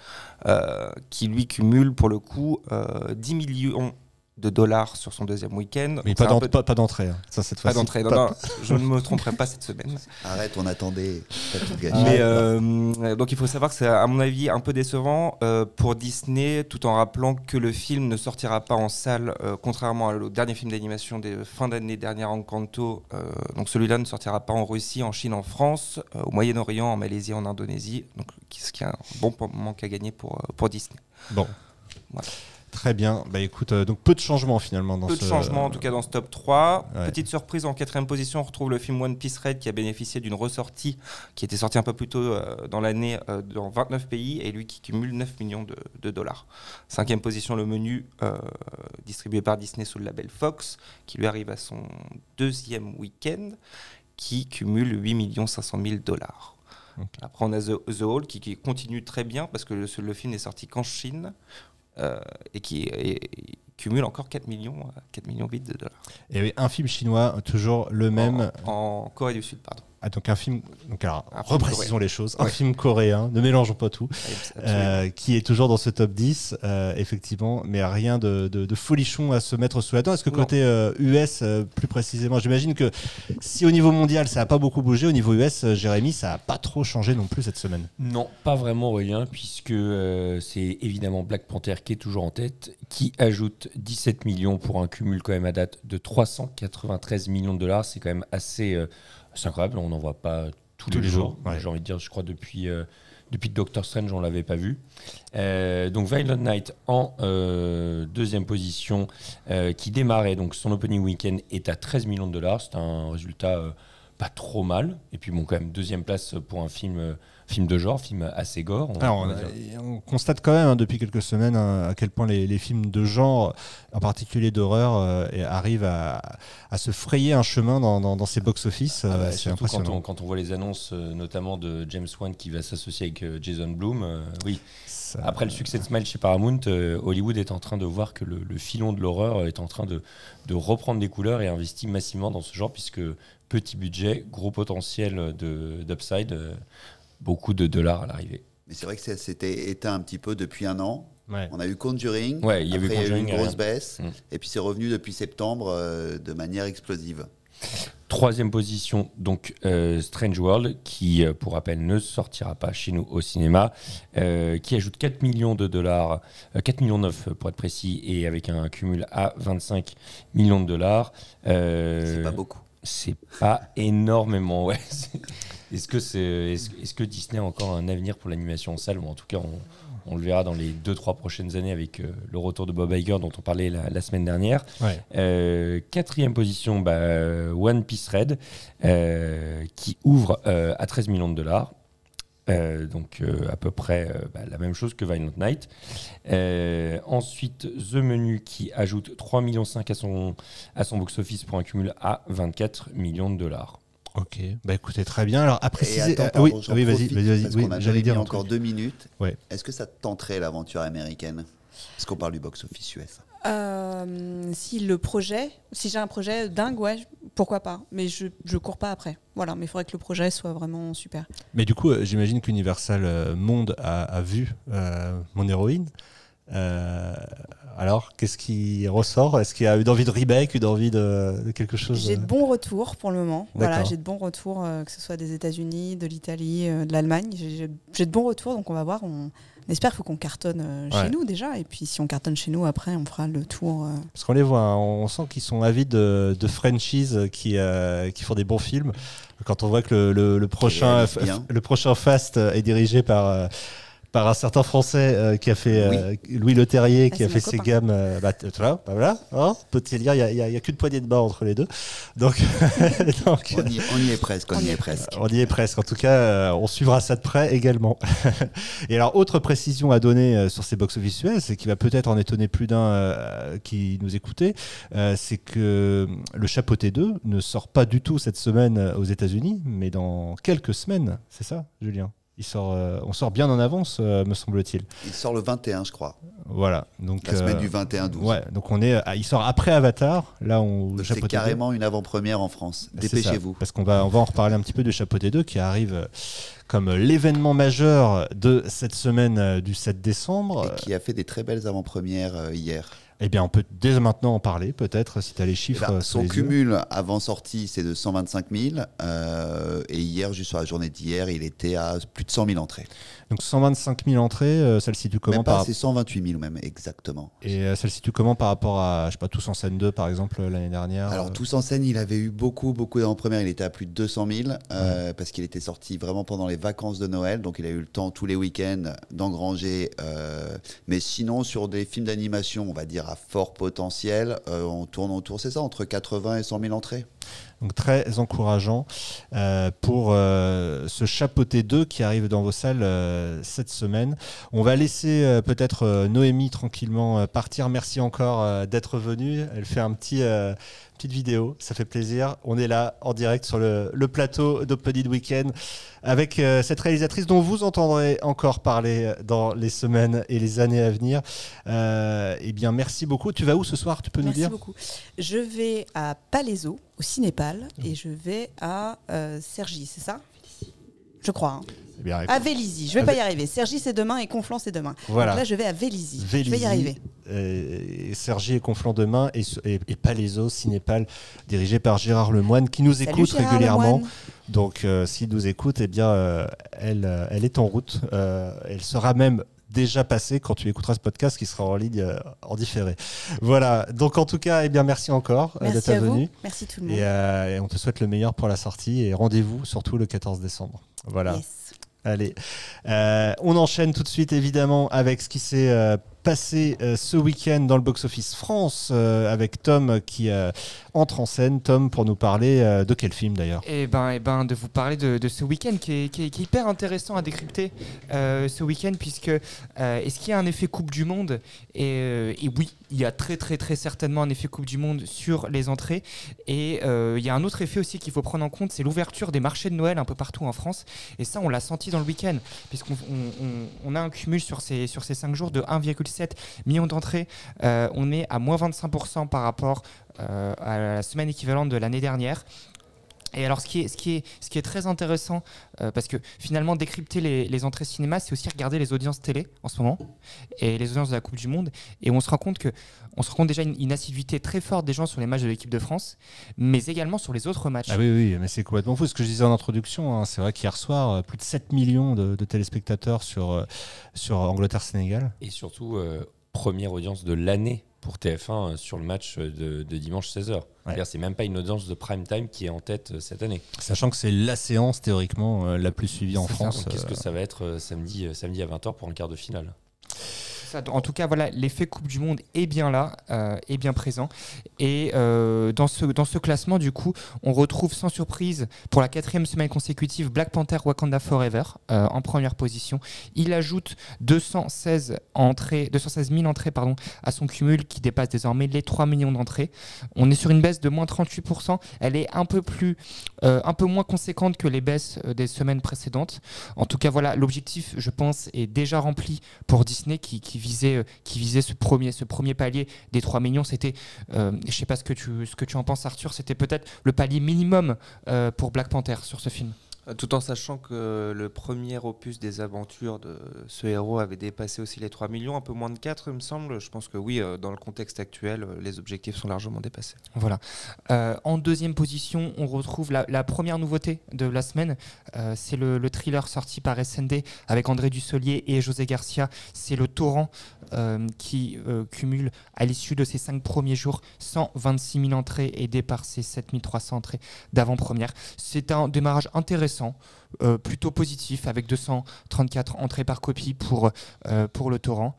euh, qui lui cumule pour le coup euh, 10 millions de dollars sur son deuxième week-end. Mais pas peu- d'entrée. hein. Ça, cette pas d'entrée. Non, Pas- non, je ne me tromperai pas cette semaine. Arrête, on attendait. T'as tout gâché. Mais euh, donc il faut savoir que c'est à mon avis un peu décevant euh, pour Disney, tout en rappelant que le film ne sortira pas en salle, euh, contrairement au dernier film d'animation des fin d'année dernière Encanto. Euh, donc celui-là ne sortira pas en Russie, en Chine, en France, euh, au Moyen-Orient, en Malaisie, en Indonésie. Donc ce qui est un bon manque à gagner pour, pour Disney. Bon. Voilà. Très bien. Bah écoute, euh, donc peu de changements finalement dans Peu ce. de changements en tout cas dans ce top 3. Ouais. Petite surprise en quatrième position, on retrouve le film One Piece Red qui a bénéficié d'une ressortie qui était sortie un peu plus tôt euh, dans l'année euh, dans 29 pays et lui qui cumule 9 millions de, de dollars. Cinquième position, le menu distribué par Disney sous le label Fox qui lui arrive à son deuxième week-end qui cumule 8 500 000 dollars. Après, on a The, The Hall qui, qui continue très bien parce que le, le film n'est sorti qu'en Chine et qui et- et cumule encore 4 millions, euh, 4 millions 8 de dollars. Et un film chinois, toujours le même. En, en Corée du Sud, pardon. Ah, donc un film. Donc alors, Un film reprécisons les choses. Un Ouais. film coréen, ne mélangeons pas tout. Euh, qui est toujours dans ce top 10, euh, effectivement, mais rien de, de- de folichon à se mettre sous la dent. Est-ce que Non. côté euh, US, euh, plus précisément, j'imagine que si au niveau mondial ça n'a pas beaucoup bougé, au niveau US, euh, Jérémy, ça n'a pas trop changé non plus cette semaine? Non, pas vraiment Aurélien, puisque euh, c'est évidemment Black Panther qui est toujours en tête, qui ajoute 17 millions pour un cumul quand même à date de 393 millions de dollars. C'est quand même assez, assez incroyable, on n'en voit pas tous, les, jours. ouais. J'ai envie de dire, je crois depuis, euh, depuis Doctor Strange, on ne l'avait pas vu. Euh, donc Violent Night en euh, deuxième position, qui démarrait, donc son opening weekend est à 13 millions de dollars. C'est un résultat pas trop mal. Et puis bon, quand même, deuxième place pour un film, film de genre, film assez gore. on- Alors, constate quand même hein, depuis quelques semaines hein, à quel point les, les films de genre, en particulier d'horreur, euh, arrivent à, à se frayer un chemin dans, dans- dans ces box-office. Ah euh, bah, c'est surtout quand on, quand on voit les annonces, euh, notamment de James Wan qui va s'associer avec euh, Jason euh, oui, Ça- après le succès de Smile chez Paramount, euh, Hollywood est en train de voir que le, le filon de l'horreur est en train de, de reprendre des couleurs et investit massivement dans ce genre, puisque petit budget, gros potentiel de- d'upside, euh, beaucoup de dollars à l'arrivée. Mais c'est vrai que ça s'était éteint un petit peu depuis un an. Ouais. On a eu Conjuring. Ouais, il y a eu Conjuring, une grosse baisse. Mm. Et puis c'est revenu depuis septembre euh, de manière explosive. Troisième position, donc euh, Strange World, qui, euh, pour rappel, ne sortira pas chez nous au cinéma, euh, qui ajoute 4 millions de dollars, euh, 4 millions 9 pour être précis, et avec un cumul à 25 millions de dollars. Euh, C'est pas beaucoup. C'est pas énormément, ouais. Est-ce que, c'est, est-ce, que Disney a encore un avenir pour l'animation en salle Ou en tout cas, on, on le verra dans les 2-3 prochaines années avec euh, le retour de Bob Iger dont on parlait la, la semaine dernière. Ouais. Euh, quatrième position, bah, One Piece Red, euh, qui ouvre à 13 millions de dollars. Donc à peu près bah, la même chose que Violent Night. Ensuite, The Menu qui ajoute 3,5 millions à son, à son box-office pour un cumul à 24 millions de dollars. Ok, bah écoutez, très bien. Alors, à Et préciser. attends, euh, pardon, oui, j'en oui vas-y, vas-y, vas-y. parce Oui, j'allais dire encore deux minutes. Ouais. Est-ce que ça te tenterait l'aventure américaine Est-ce qu'on parle du box-office US Euh, si le projet, si j'ai un projet dingue, ouais, pourquoi pas. Mais je, je cours pas après. Voilà, mais il faudrait que le projet soit vraiment super. Mais du coup, euh, j'imagine qu'Universal Monde a, a vu euh, mon héroïne. Euh, alors, qu'est-ce qui ressort? Est-ce qu'il y a une envie de remake, une envie de, de quelque chose? J'ai de bons retours pour le moment. Voilà, j'ai de bons retours, euh, que ce soit des États-Unis, de l'Italie, euh, de l'Allemagne. J'ai- de bons retours, donc on va voir. On, on espère qu'il faut qu'on cartonne euh, Ouais. chez nous déjà. Et puis si on cartonne chez nous, après, on fera le tour. euh. Parce qu'on les voit, hein, on sent qu'ils sont avides de, de franchises qui, euh, qui font des bons films. Quand on voit que le, le- le prochain, le prochain Fast est dirigé par, euh, par un certain Français euh, qui a fait euh, Louis Leterrier, Ah, qui a fait ses gammes. euh, bah, t- tu vois, bah voilà, hein, peut-il dire, il n'y a, il y a- il y a qu'une poignée de bas entre les deux. Donc, donc, on y, on y est presque, on, On y est presque. on y est presque. En tout cas, euh, on suivra ça de près également. et alors, autre précision à donner sur ces box-office US, et qui va peut-être en étonner plus d'un qui nous écoutait, c'est que le Chapeauté 2 ne sort pas du tout cette semaine aux États-Unis, mais dans quelques semaines. C'est ça, Julien? Il sort, euh, on sort bien en avance, euh, me semble-t-il. Il sort le 21, je crois. Voilà. Donc, La semaine euh, du 21-12. Ouais, donc on est, il sort après Avatar. Là, on c'est Chapeauté 2. carrément une avant-première en France. Dépêchez-vous. Parce qu'on va, on va en reparler un petit peu de Chapeauté 2 qui arrive comme l'événement majeur de cette semaine du 7 décembre. Et qui a fait des très belles avant-premières hier. Eh bien, on peut dès maintenant en parler, peut-être, si tu as les Eh chiffres. ben, son les yeux. cumul avant sortie, c'est de 125 000. euh, et hier, juste sur la journée d'hier, il était à plus de 100 000 entrées. Donc 125 000 entrées, euh, ça le situe comment Même par pas, c'est 128 000 même, exactement. Et euh, ça le situe comment par rapport à, je sais pas, Tous en scène 2, par exemple, euh, l'année dernière Alors, tous en scène, il avait eu beaucoup, beaucoup en première. Il était à plus de 200 000 euh, parce qu'il était sorti vraiment pendant les vacances de Noël. Donc, il a eu le temps tous les week-ends d'engranger. euh, mais sinon, sur des films d'animation, on va dire à fort potentiel, euh, on tourne autour, c'est ça, entre 80 et 100 000 entrées. Donc très encourageant euh, pour euh, ce Chapeauté 2 qui arrive dans vos salles euh, cette semaine. On va laisser euh, peut-être Noémie tranquillement partir. Merci encore d'être venue. Elle fait un petit petite vidéo, ça fait plaisir. On est là en direct sur le, le plateau d'Open Weekend avec euh, cette réalisatrice dont vous entendrez encore parler dans les semaines et les années à venir. Euh, eh bien, merci beaucoup. Tu vas où ce soir Tu peux nous Merci dire? beaucoup. Je vais à Palaiso, au Cinépal, et je vais à euh, Cergy, c'est ça? Je crois. hein. Bien, À Vélizy. Je vais À pas y arriver. Cergy, c'est demain et Conflans, c'est demain. Voilà. Donc là, je vais à Vélizy. Je vais y arriver. euh, Sergi et Conflans demain et, et, et Palaiso, Cinépal, dirigé par Gérard Lemoine, qui nous Salut, écoute Gérard régulièrement. Lemoine. Donc, euh, s'il nous écoute, eh bien, euh, elle, euh, elle est en route. Elle sera même déjà passée quand tu écouteras ce podcast qui sera en ligne euh, en différé. Voilà. Donc, en tout cas, eh bien, merci encore euh, de Merci ta à vous. venue. Merci tout le monde. Et, euh, et on te souhaite le meilleur pour la sortie et rendez-vous surtout le 14 décembre. Voilà. Yes. Allez, Euh, on enchaîne tout de suite évidemment avec ce qui s'est euh, passé euh, ce week-end dans le box-office France euh, avec Tom qui euh, entre en scène. Tom pour nous parler de quel film d'ailleurs? Et ben, et ben, de vous parler de, ce week-end qui est, hyper intéressant à décrypter ce week-end puisque est-ce qu'il y a un effet Coupe du Monde? Et, oui, il y a très très très certainement un effet Coupe du Monde sur les entrées. Et il y a un autre effet aussi qu'il faut prendre en compte, c'est l'ouverture des marchés de Noël un peu partout en France. Et ça on l'a senti dans le week-end puisqu'on on, on- on a un cumul sur ces sur ces cinq jours de 1,7 million d'entrées, Euh, on est à moins 25% par rapport euh, à la semaine équivalente de l'année dernière. Et alors, ce qui est, ce qui est, ce qui est très intéressant, euh, parce que finalement, décrypter les, les entrées cinéma, c'est aussi regarder les audiences télé en ce moment et les audiences de la Coupe du Monde. Et on se rend compte que, on se rend compte déjà une, une assiduité très forte des gens sur les matchs de l'équipe de France, mais également sur les autres matchs. Ah oui, oui, mais c'est complètement fou. Ce que je disais en introduction, hein, c'est vrai qu'hier soir, euh, plus de 7 millions de, de téléspectateurs sur, euh, sur Angleterre-Sénégal. Et surtout, euh, première audience de l'année pour TF1 euh, sur le match de, de dimanche 16h. C'est-à-dire, c'est même pas une audience de prime time qui est en tête euh, cette année. Sachant que c'est la séance théoriquement euh, la plus suivie en. France. Qu'est-ce euh, que ça va être euh, samedi, euh, samedi à 20h pour un quart de finale? En tout cas, voilà, l'effet Coupe du Monde est bien là, euh, est bien présent. Et euh, dans, ce, dans ce classement, du coup, on retrouve sans surprise pour la quatrième semaine consécutive Black Panther Wakanda Forever euh, en première position. Il ajoute 216, entrées, 216 000 entrées pardon, à son cumul qui dépasse désormais les 3 millions d'entrées. On est sur une baisse de moins 38%. Elle est un peu, plus, un peu moins conséquente que les baisses des semaines précédentes. En tout cas, voilà, l'objectif, je pense, est déjà rempli pour Disney qui, qui visait, euh, qui visait ce, premier, ce premier palier des 3 millions. C'était, euh, je sais pas ce que, tu, ce que tu en penses, Arthur, c'était peut-être le palier minimum euh, pour Black Panther sur ce film. Euh, Tout en sachant que le premier opus des aventures de ce héros avait dépassé aussi les 3 millions, un peu moins de 4 il me semble. Je pense que oui, euh, dans le contexte actuel, euh, les objectifs sont largement dépassés. Voilà. En deuxième position, on retrouve la, première nouveauté de la semaine. C'est le, le thriller sorti par SND avec André Dussolier et José Garcia. C'est le Torrent qui cumule à l'issue de ses cinq premiers jours 126 000 entrées aidé par ses 7300 entrées d'avant-première. C'est un démarrage intéressant, euh, plutôt positif, avec 234 entrées par copie pour, euh, pour le Torrent.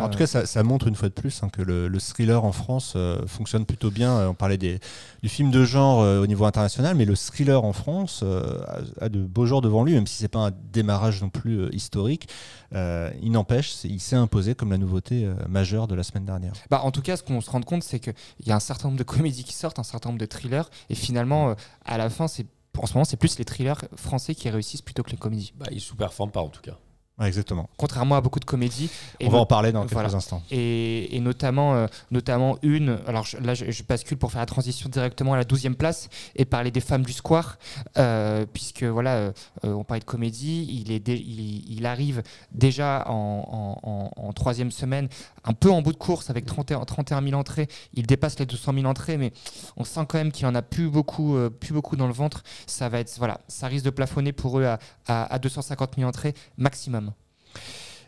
En tout cas, ça, ça montre une fois de plus hein, que le, le thriller en France euh, fonctionne plutôt bien. On parlait des, du film de genre euh, au niveau international, mais le thriller en France euh, a, a de beaux jours devant lui, même si c'est pas un démarrage non plus historique. Il n'empêche, il s'est imposé comme la nouveauté majeure de la semaine dernière. Bah, en tout cas, ce qu'on se rend compte, c'est qu'il y a un certain nombre de comédies qui sortent, un certain nombre de thrillers, et finalement, à la fin, c'est en ce moment, c'est plus les thrillers français qui réussissent plutôt que les comédies. bah, Il sous-performe pas en tout cas. Ouais, exactement. Contrairement à beaucoup de comédies. Et on va en parler dans quelques voilà. instants. et, et notamment, euh, notamment une, alors je- là je, je bascule pour faire la transition directement à la 12e place et parler des femmes du square, euh, puisque voilà, euh, euh, on parlait de comédie, il, est dé- il, il arrive déjà en, en- en- en troisième semaine un peu en bout de course avec 31, 31 000 entrées. Il dépasse les 200 000 entrées, mais on sent quand même qu'il en a plus beaucoup, euh, plus beaucoup dans le ventre. Ça va être, voilà, ça risque de plafonner pour eux à, à, à 250 000 entrées maximum.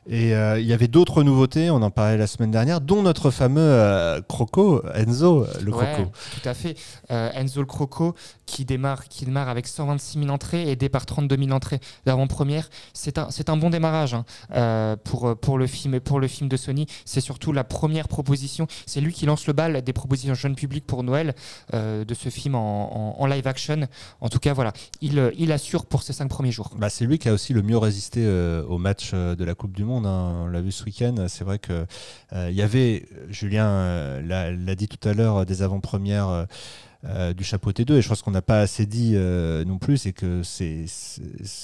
Et euh, il y avait d'autres nouveautés, on en parlait la semaine dernière, dont notre fameux euh, Croco, Enzo le Ouais, Croco. tout à fait. Euh, Enzo le Croco qui démarre, qui démarre avec 126 000 entrées, aidé par 32 000 entrées d'avant-première. C'est un, c'est un bon démarrage hein, euh, pour, pour, le film, pour le film de Sony. C'est surtout la première proposition. C'est lui qui lance le bal des propositions jeune public pour Noël de ce film en, en- en live action. En tout cas, voilà, il, il assure pour ses cinq premiers jours. Bah, c'est lui qui a aussi le mieux résisté au match de la Coupe du Monde. Hein. On l'a vu ce week-end. C'est vrai que euh, il y avait, Julien euh, l'a dit tout à l'heure, des avant-premières. euh, du chapeau T2 et je pense qu'on n'a pas assez dit non plus c'est que ces,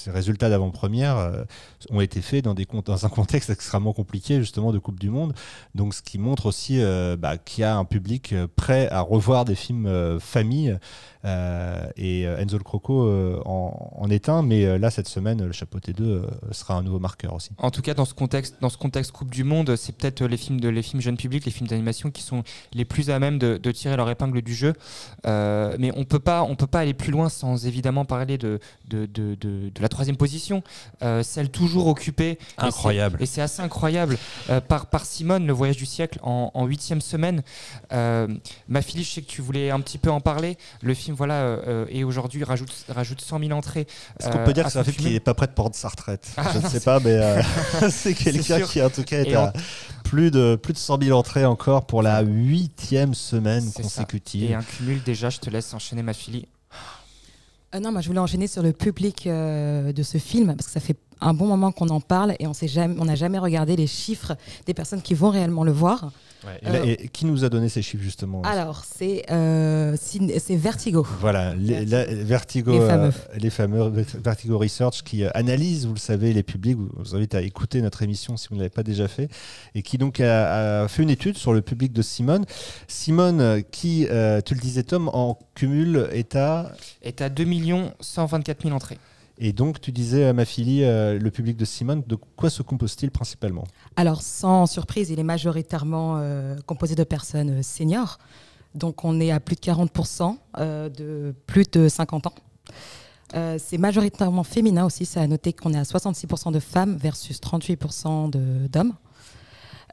résultats d'avant-première ont été faits dans, des, dans un contexte extrêmement compliqué justement de Coupe du Monde donc ce qui montre aussi bah, qu'il y a un public prêt à revoir des films famille et euh, Enzo le Croco euh, en, en est un, mais euh, là cette semaine le chapeau T2 euh, sera un nouveau marqueur aussi. En tout cas, dans ce contexte, dans ce contexte Coupe du Monde, c'est peut-être les films de les films jeunes publics, les films d'animation qui sont les plus à même de, de tirer leur épingle du jeu. Euh, mais on peut pas, on peut pas aller plus loin sans évidemment parler de de, de, de- de la troisième position, euh, celle toujours occupée. Et c'est- Incroyable. Et c'est assez incroyable euh, par par Simone, le voyage du siècle en en huitième semaine. Euh, ma fille, je sais que tu voulais un petit peu en parler. Le film, voilà, euh, euh, et aujourd'hui rajoute rajoute 100 000 entrées. Est-ce qu'on euh, peut dire que c'est un film qui n'est pas prêt de prendre sa retraite Ah, Je ne sais pas, mais euh, c'est quelqu'un qui en tout cas est Et à plus de, plus de 100 000 entrées encore pour la huitième semaine ça. consécutive. Et un cumul déjà, je te laisse enchaîner ma fille. Euh, non, moi je voulais enchaîner sur le public euh, de ce film parce que ça fait un bon moment qu'on en parle et on sait jamais, on n'a jamais regardé les chiffres des personnes qui vont réellement le voir. Ouais, et, là- et qui nous a donné ces chiffres justement Alors c'est euh, c'est Vertigo. Voilà, les, la- Vertigo, Les euh, fameux. les fameux Vertigo Research qui euh, analyse, vous le savez, les publics. Vous vous invite à écouter notre émission si vous ne l'avez pas déjà fait, et qui donc a, a fait une étude sur le public de Simone. Simone, qui, euh, tu le disais Tom, en cumul est à Est à 2 124 000 entrées. Et donc, tu disais à ma fille, euh, le public de Simone, de quoi se compose-t-il principalement? Alors sans surprise, il est majoritairement euh, composé de personnes euh, seniors. Donc on est à plus de 40% euh, de plus de 50 ans. Euh, c'est majoritairement féminin aussi. Ça a noté qu'on est à 66% de femmes versus 38% de- d'hommes.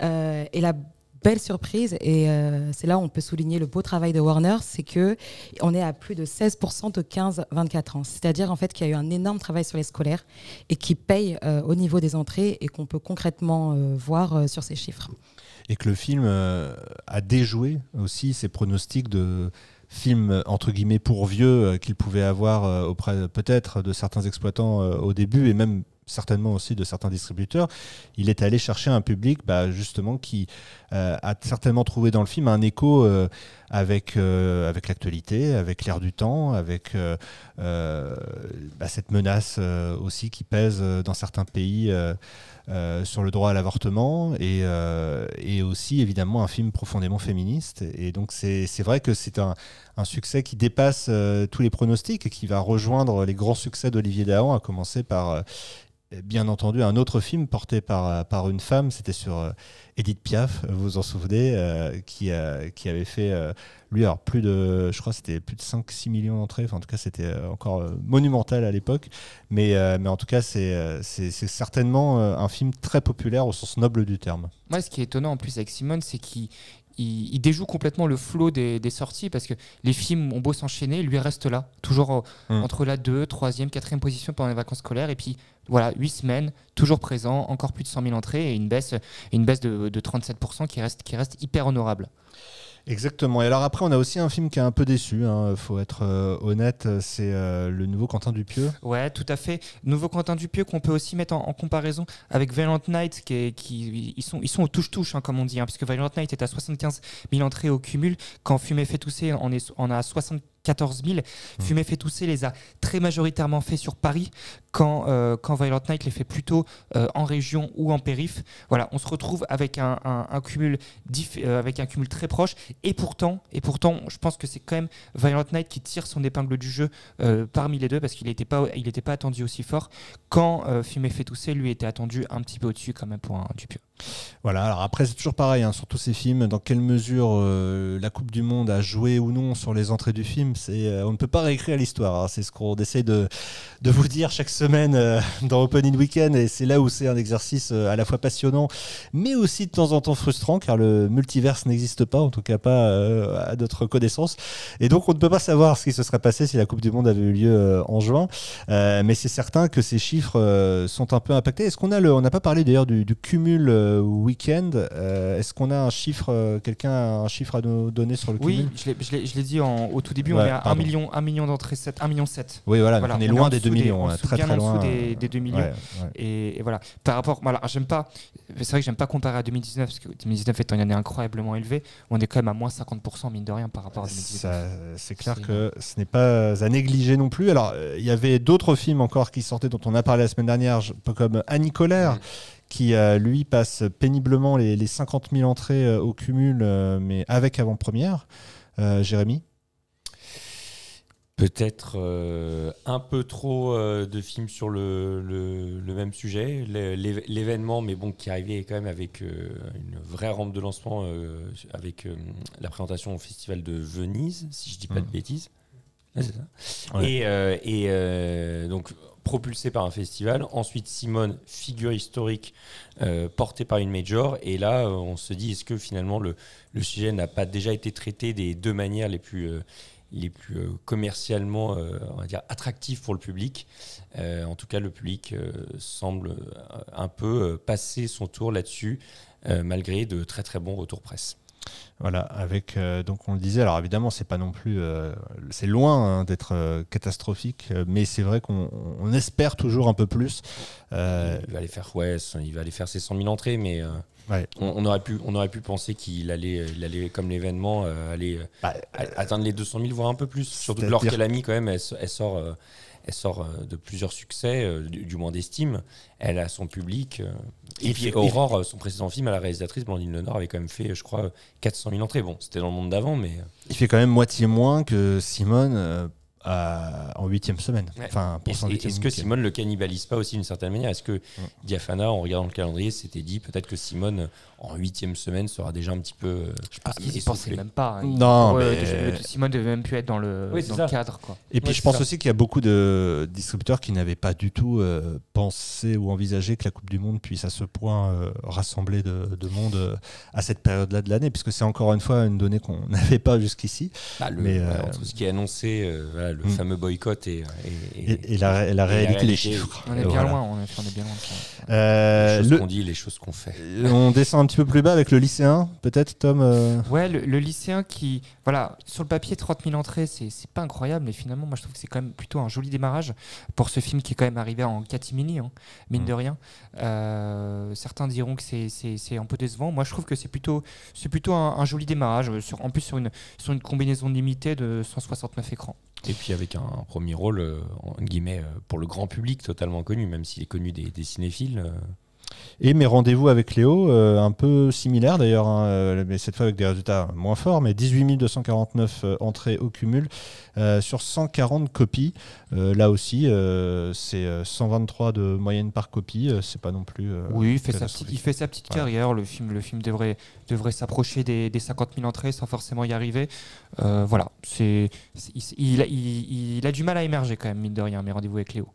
Euh, et la belle surprise, et euh, c'est là où on peut souligner le beau travail de Warner, c'est que on est à plus de 16% de 15-24 ans. C'est-à-dire en fait qu'il y a eu un énorme travail sur les scolaires et qui paye euh, au niveau des entrées et qu'on peut concrètement euh, voir sur ces chiffres. Et que le film a déjoué aussi ses pronostics de film entre guillemets pour vieux qu'il pouvait avoir auprès peut-être de certains exploitants au début et même certainement aussi de certains distributeurs, il est allé chercher un public bah, justement qui euh, a certainement trouvé dans le film un écho euh, avec, euh, avec l'actualité, avec l'air du temps, avec bah, cette menace aussi qui pèse dans certains pays sur le droit à l'avortement et, aussi évidemment un film profondément féministe. Et donc c'est vrai que c'est un, un succès qui dépasse tous les pronostics et qui va rejoindre les grands succès d'Olivier Dahan, à commencer par bien entendu un autre film porté par, par une femme, c'était sur euh, Edith Piaf, vous vous en souvenez, euh, qui, euh, qui avait fait, euh, lui, alors plus de, je crois c'était plus de 5-6 millions d'entrées, enfin en tout cas c'était euh, encore euh, monumental à l'époque, mais, euh, mais en tout cas c'est euh, c'est certainement euh, un film très populaire au sens noble du terme. Moi, ce qui est étonnant en plus avec Simone, c'est qu'il il, il déjoue complètement le flot des, des sorties parce que les films ont beau s'enchaîner, lui reste là, toujours euh, Mm. entre la 2, 3e, 4e position pendant les vacances scolaires. Et puis voilà, 8 semaines, toujours présent, encore plus de 100 000 entrées et une baisse, une baisse de, de 37% qui reste, qui reste hyper honorable. Exactement. Et alors après, on a aussi un film qui a un peu déçu, il faut être euh, honnête, c'est euh, le nouveau Quentin Dupieux. Ouais, tout à fait. Nouveau Quentin Dupieux qu'on peut aussi mettre en, comparaison avec Violent Night, qui, est- qui ils sont ils sont au touche-touche hein, comme on dit, hein, puisque Violent Night est à 75 000 entrées au cumul, quand Fumé fait tousser, on est on a 74 000. Fumé fait tousser les a très majoritairement fait sur Paris, quand euh, quand Violent Night les fait plutôt euh, en région ou en périph. Voilà, on se retrouve avec un, un- un cumul diff- euh, avec un cumul très proche, et pourtant et pourtant, je pense que c'est quand même Violent Night qui tire son épingle du jeu parmi les deux parce qu'il n'était pas, il était pas attendu aussi fort quand Fumé fait tousser lui était attendu un petit peu au-dessus quand même pour un Dupieux. Voilà, alors après c'est toujours pareil, hein, sur tous ces films, dans quelle mesure euh, la Coupe du Monde a joué ou non sur les entrées du film, euh, on ne peut pas réécrire l'histoire, hein. c'est ce qu'on essaie de, vous dire chaque semaine euh, dans Opening Weekend, et c'est là où c'est un exercice à la fois passionnant, mais aussi de temps en temps frustrant, car le multiverse n'existe pas, en tout cas pas à notre connaissance, et donc on ne peut pas savoir ce qui se serait passé si la Coupe du Monde avait eu lieu en juin, mais c'est certain que ces chiffres sont un peu impactés. Est-ce qu'on a le, on n'a pas parlé d'ailleurs du cumul week-end. Euh, est-ce qu'on a un chiffre, euh, quelqu'un a un chiffre à nous donner sur le Oui, je l'ai dit en, au tout début, on est à 1 million, 1 million d'entrées, 7, 1 million 7. Oui, voilà, on est loin des 2 millions, hein, très bien très en loin. dessous des, des 2 millions. Et, voilà, par rapport, voilà, j'aime pas, c'est vrai que j'aime pas comparer à 2019 parce que 2019 étant une année incroyablement élevée, on est quand même à moins 50% mine de rien par rapport à 2019. C'est clair que ce n'est pas à négliger non plus. Alors, il y avait d'autres films encore qui sortaient dont on a parlé la semaine dernière, comme Annie Colère qui euh, lui passe péniblement les, les 50 000 entrées euh, au cumul, euh, mais avec avant-première. Jérémy Peut-être un peu trop de films sur le, le, même sujet, l'événement, mais bon, qui arrivait quand même avec une vraie rampe de lancement, avec la présentation au Festival de Venise, si je dis pas de mmh. Ça. Et, et donc propulsé par un festival. Ensuite, Simone, figure historique euh, portée par une major. Et là, euh, on se dit, est-ce que finalement le, le sujet n'a pas déjà été traité des deux manières les plus, euh, les plus commercialement, on va dire, attractives pour le public? En tout cas, le public semble un peu passer son tour là-dessus, malgré de très très bons retours presse. Voilà, avec euh, donc on le disait. Alors évidemment, c'est pas non plus, euh, c'est loin hein, d'être euh, catastrophique, mais c'est vrai qu'on espère toujours un peu plus. Il va aller faire, ouais, il va aller faire ses 100 000 entrées, mais on, aurait pu, on aurait pu penser qu'il allait, il allait comme l'événement, aller bah, atteindre les 200 000 voire un peu plus. Surtout que qu'elle a mis quand même, elle, sort elle sort de plusieurs succès, du, moins d'estime. Elle a son public. Et, puis Aurore, son précédent film à la réalisatrice, Blandine Lenore, avait quand même fait, je crois, 400 000 entrées. Bon, c'était dans le monde d'avant, mais. Il fait quand même moitié moins que Simone euh, en huitième semaine. Enfin, Est-ce que Simone le cannibalise pas aussi d'une certaine manière? Est-ce que Diafana, en regardant le calendrier, s'était dit peut-être que Simone en huitième semaine sera déjà un petit peu. Euh, je pense qu'ils n'y pensaient même pas. Hein. Non, mais... Simone devait même plus être dans le, cadre. Quoi. Et puis je pense aussi qu'il y a beaucoup de distributeurs qui n'avaient pas du tout euh, pensé ou envisagé que la Coupe du Monde puisse à ce point euh, rassembler de, monde à cette période-là de l'année, puisque c'est encore une fois une donnée qu'on n'avait pas jusqu'ici. Bah, mais entre ce qui est annoncé, le mm. fameux boycott et, et, la, la, réalité, des chiffres. On est bien loin. On est, bien loin les choses qu'on dit, les choses qu'on fait. On descend petit peu plus bas avec le lycéen, peut-être, Tom euh Ouais, le, lycéen qui. Voilà, sur le papier, 30 000 entrées, c'est pas incroyable, mais finalement, moi, je trouve que c'est quand même plutôt un joli démarrage pour ce film qui est quand même arrivé en catimini, hein, mine de mm. rien. Euh, certains diront que c'est un peu décevant. Moi, je trouve que c'est plutôt, plutôt un, joli démarrage, sur, en plus sur une, sur une combinaison limitée de 169 écrans. Et puis avec un, premier rôle, euh, en guillemets, pour le grand public totalement connu, même s'il est connu des, des cinéphiles. Et mes rendez-vous avec Léo, euh, un peu similaires d'ailleurs, hein, euh, mais cette fois avec des résultats moins forts, mais 18 249 euh, entrées au cumul sur 140 copies. là aussi, c'est 123 de moyenne par copie, c'est pas non plus. oui, il fait, sa petite, il fait sa petite carrière. Le film, le film devrait, devrait s'approcher des, des, 50 000 entrées sans forcément y arriver. voilà, c'est, il, il, il a du mal à émerger quand même, mine de rien, mes rendez-vous avec Léo.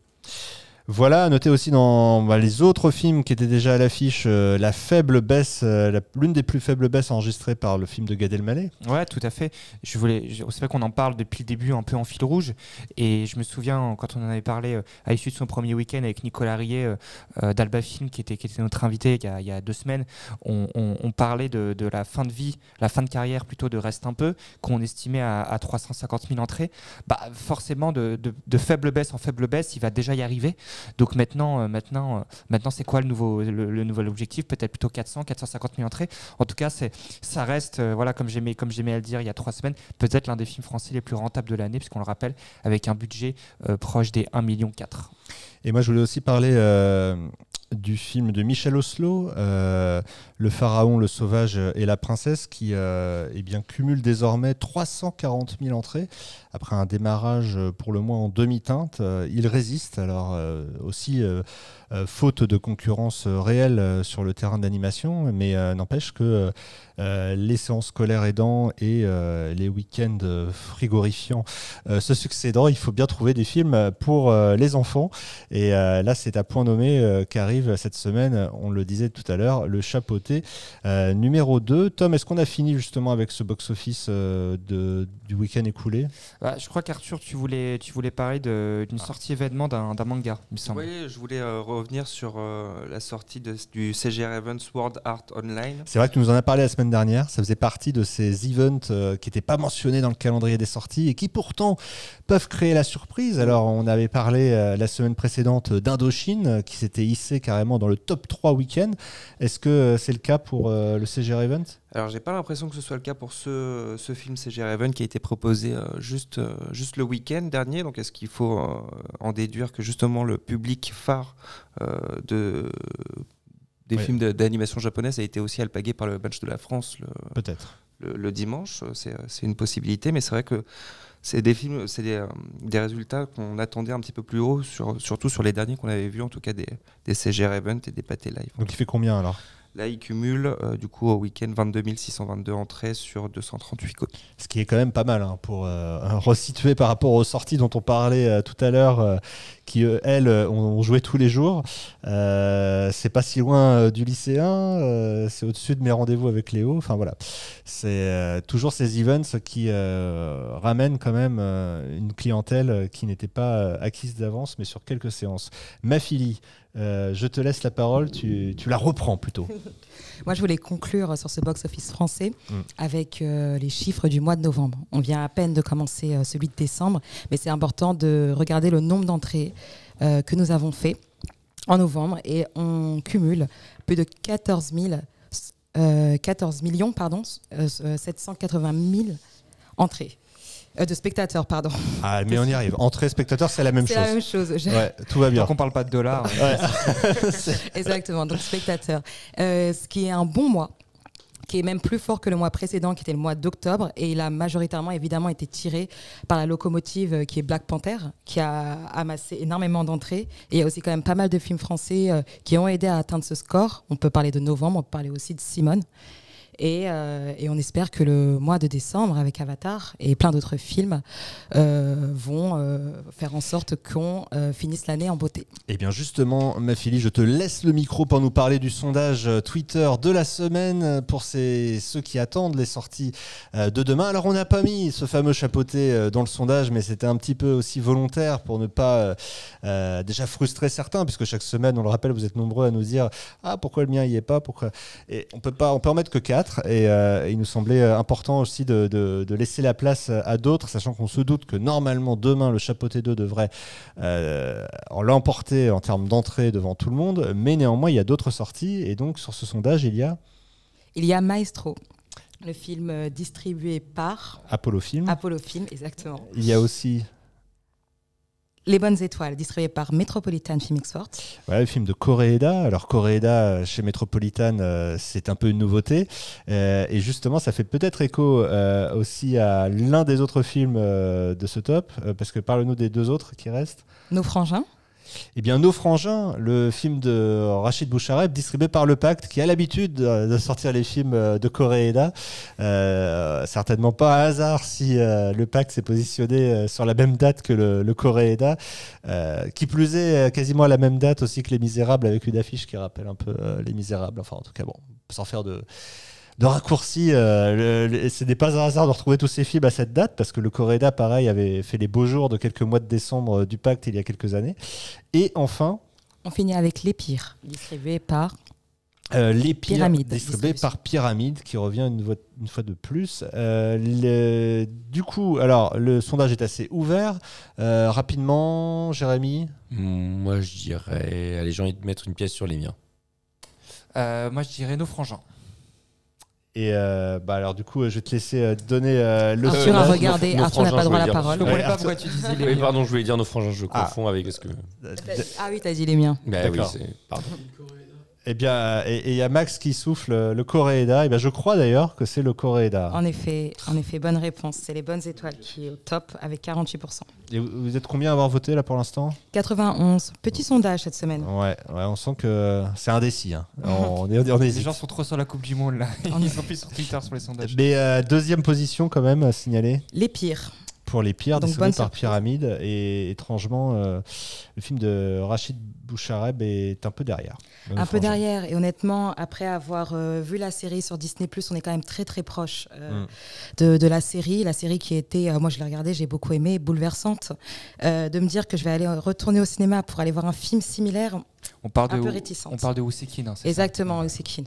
Voilà, notez aussi dans bah, les autres films qui étaient déjà à l'affiche, euh, la faible baisse, euh, l'une des plus faibles baisses enregistrées par le film de Gad Elmaleh. Ouais, tout à fait. Je voulais, c'est vrai qu'on en parle depuis le début un peu en fil rouge, et je me souviens quand on en avait parlé euh, à l'issue de son premier week-end avec Nicolas Riet d'Alba Film, qui était, notre invité il y a, deux semaines, on, parlait de, la fin de vie, la fin de carrière plutôt de Reste un peu, qu'on estimait à, 350 000 entrées. Bah, forcément, de, de faible baisse en faible baisse, il va déjà y arriver. Donc maintenant, euh, maintenant, euh, maintenant c'est quoi le nouveau, le, nouvel objectif? Peut-être plutôt 400, 450 000 entrées. En tout cas, ça reste, euh, voilà, comme j'aimais, comme j'aimais à le dire il y a trois semaines, peut-être l'un des films français les plus rentables de l'année, puisqu'on le rappelle, avec un budget proche des 1,4 million. Et moi, je voulais aussi parler du film de Michel Oslo, Le Pharaon, le Sauvage et la Princesse, qui eh bien, cumule désormais 340 000 entrées après un démarrage euh, pour le moins en demi-teinte, euh, il résiste. Alors euh, aussi euh, euh, faute de concurrence euh, réelle euh, sur le terrain d'animation, mais euh, n'empêche que euh, les séances scolaires aidant et euh, les week-ends euh, frigorifiants euh, se succédant, il faut bien trouver des films pour euh, les enfants. Et euh, là, c'est à point nommé euh, qu'arrive cette semaine, on le disait tout à l'heure, le chapeauté euh, numéro 2. Tom, est-ce qu'on a fini justement avec ce box-office euh, de- du week-end écoulé? Bah, je crois qu'Arthur, tu voulais, tu voulais parler d'une sortie événement d'un d'un manga, il me semble. Oui, je voulais euh, revenir sur euh, la sortie du CGR Events World Art Online. C'est vrai que tu nous en as parlé la semaine dernière. Ça faisait partie de ces events euh, qui n'étaient pas mentionnés dans le calendrier des sorties et qui pourtant peuvent créer la surprise. Alors, on avait parlé euh, la semaine précédente d'Indochine qui s'était hissé carrément dans le top 3 week-end. Est-ce que c'est le cas pour le CGR Event Alors, j'ai pas l'impression que ce soit le cas pour ce, ce film CGR Event qui a été proposé euh, juste, euh, juste le week-end dernier. Donc, est-ce qu'il faut euh, en déduire que justement le public phare de, des films de- d'animation japonaise a été aussi alpagué par le match de la France le, Peut-être. le, le dimanche? C'est une possibilité, mais c'est vrai que c'est des films, c'est des, des résultats qu'on attendait un petit peu plus haut, sur, surtout sur les derniers qu'on avait vus, en tout cas des, des CGR Event et des Pâté Live. Donc, il fait combien alors? Là, il cumule euh, du coup au week-end 22 622 entrées sur 238 côtes. Ce qui est quand même pas mal hein, pour euh, resituer par rapport aux sorties dont on parlait euh, tout à l'heure, euh, qui elles ont, ont joué tous les jours. C'est pas si loin du lycéen, c'est au-dessus de mes rendez-vous avec Léo. Enfin voilà, c'est toujours ces events qui ramènent quand même une clientèle qui n'était pas acquise d'avance, mais sur quelques séances. Ma fille, euh, je te laisse la parole, tu, tu la reprends plutôt. Moi, je voulais conclure sur ce box-office français Mm. avec euh, les chiffres du mois de novembre. On vient à peine de commencer euh, celui de décembre, mais c'est important de regarder le nombre d'entrées que nous avons fait en novembre et on cumule plus de 14 000, euh, 14 millions pardon, euh, euh, 780 000 entrées. Euh, de spectateurs, pardon. Ah, mais on y arrive. Entrée spectateur, c'est la même C'est chose. la même chose. Je- Ouais, tout va bien. Tant qu'on parle pas de dollars. Ouais. C'est- Exactement, donc spectateurs. Euh, ce qui est un bon mois, qui est même plus fort que le mois précédent, qui était le mois d'octobre, et il a majoritairement évidemment été tiré par la locomotive euh, qui est Black Panther, qui a amassé énormément d'entrées. Et il y a aussi quand même pas mal de films français euh, qui ont aidé à atteindre ce score. On peut parler de novembre, on peut parler aussi de Simone. Et, euh, et on espère que le mois de décembre, avec Avatar et plein d'autres films, euh, vont euh, faire en sorte qu'on finisse l'année en beauté. Eh bien justement, ma fille, je te laisse le micro pour nous parler du sondage Twitter de la semaine pour ceux qui attendent les sorties de demain. Alors on n'a pas mis ce fameux chapeauté dans le sondage, mais c'était un petit peu aussi volontaire pour ne pas déjà frustrer certains, puisque chaque semaine, on le rappelle, vous êtes nombreux à nous dire ah pourquoi le mien y est pas, pourquoi? Et on peut pas, on peut en mettre que Et euh, il nous semblait euh, important aussi de, de- de laisser la place à d'autres, sachant qu'on se doute que normalement demain le chapeauté 2 devrait euh, l'emporter en termes d'entrée devant tout le monde, mais néanmoins il y a d'autres sorties. Et donc sur ce sondage il y a Il y a Maestro, le film euh, distribué par Apollo Film, Apollo Film, exactement. il y a aussi Les Bonnes Étoiles, distribué par Metropolitan Film Export. voilà, le film de Koreeda. Alors Koreeda euh, chez Metropolitan euh, c'est un peu une nouveauté Euh, et justement ça fait peut-être écho euh, aussi à l'un des autres films de ce top, parce que parle-nous des deux autres qui restent. Nos Frangins, Eh bien, Nos Frangins, le film de Rachid Bouchareb, distribué par Le Pacte, qui a l'habitude de de sortir les films euh, de Koreeda. Euh, certainement pas un hasard si euh, Le Pacte s'est positionné euh, sur la même date que le, le Koreeda. Euh, qui plus est, euh, quasiment à la même date aussi que Les Misérables, avec une affiche qui rappelle un peu euh, Les Misérables. Enfin, en tout cas, bon, sans faire de de raccourcis, euh, ce n'est pas un hasard de retrouver tous ces films à cette date, parce que le Coréda, pareil, avait fait les beaux jours de quelques mois de décembre euh, du pacte il y a quelques années. Et enfin, on finit avec Les Pires, distribué par euh, Les Pires, Pyramide, distribué par Pyramide, qui revient une, fois de plus. Euh, le- du coup, alors, le sondage est assez ouvert. Euh, rapidement, Jérémy Moi, je dirais, allez, j'ai envie de mettre une pièce sur les miens. Euh, moi, je dirais Nos Frangins. Et euh, bah alors du coup, euh, je vais te laisser euh, donner euh, le Arthur a regardé, nos Arthur n'a pas droit à la dire. parole. Je comprenais Ouais, pas pourquoi tu disais les Oui, miens. pardon, je voulais dire nos frangins, je Ah. confonds avec ce que. Ah oui, t'as dit les miens. Bah oui. Pardon. Eh bien, et il y a Max qui souffle euh, le Coréeda. Et bien, je crois d'ailleurs que c'est le Coréeda. En effet, en effet, bonne réponse. C'est les bonnes étoiles qui est au top avec 48%. Et vous êtes combien à avoir voté là pour l'instant? 91. Petit sondage cette semaine. ouais, ouais, on sent que c'est indécis. hein. On, est, on Les gens sont trop sur la Coupe du Monde là. Ils sont plus sur Twitter sur les sondages. Mais euh, deuxième position quand même à signaler Les pires. Pour les pires, Donc, bonne par surprise. Pyramide. Et étrangement, euh, le film de Rachid Bouchareb est un peu derrière. Un peu derrière. Et honnêtement, après avoir euh, vu la série sur Disney, on est quand même très très proche euh, Mm. de, de la série. La série qui était, euh, moi je l'ai regardée, j'ai beaucoup aimé, bouleversante. Euh, de me dire que je vais aller retourner au cinéma pour aller voir un film similaire, On parle un de, peu réticente. on parle de Ousekine. hein, Exactement, c'est Kin.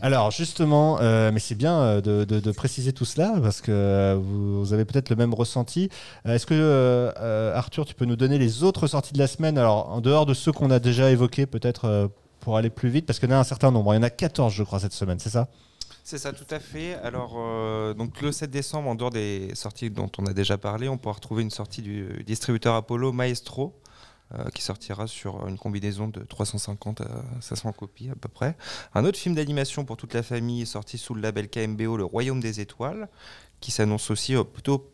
Alors justement, euh, mais c'est bien euh, de, préciser tout cela parce que euh, vous, avez peut-être le même ressenti. Est-ce que Arthur, tu peux nous donner les autres sorties de la semaine? Alors en dehors de ceux qu'on a déjà évoqués, peut-être pour aller plus vite, parce qu'il y en a un certain nombre. Il y en a 14, je crois, cette semaine, c'est ça? C'est ça, tout à fait. Alors, donc le 7 décembre, en dehors des sorties dont on a déjà parlé, on pourra retrouver une sortie du distributeur Apollo Maestro, euh, qui sortira sur une combinaison de 350 à 500 copies à peu près. Un autre film d'animation pour toute la famille est sorti sous le label KMBO, Le Royaume des Étoiles, qui s'annonce aussi euh, plutôt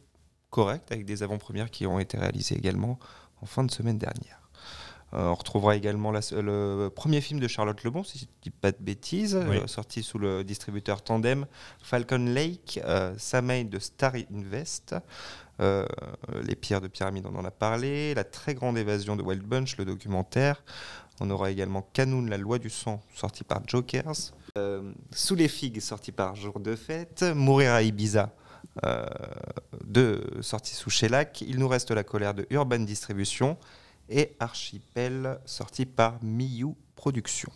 correct, avec des avant-premières qui ont été réalisées également en fin de semaine dernière. Euh, on retrouvera également la- le premier film de Charlotte Lebon, si je ne dis pas de bêtises, Oui. sorti sous le distributeur Tandem, Falcon Lake, Samay de Star Invest, euh, Les pierres de pyramide, on en a parlé, La très grande évasion de Wild Bunch, le documentaire. On aura également Canoun, la loi du sang, sorti par Jokers. Euh, Sous les figues, sorti par Jour de fête. Mourir à Ibiza, euh, sorti sous Shellac. Il nous reste la colère de Urban Distribution. Et Archipel, sorti par Miyu Productions.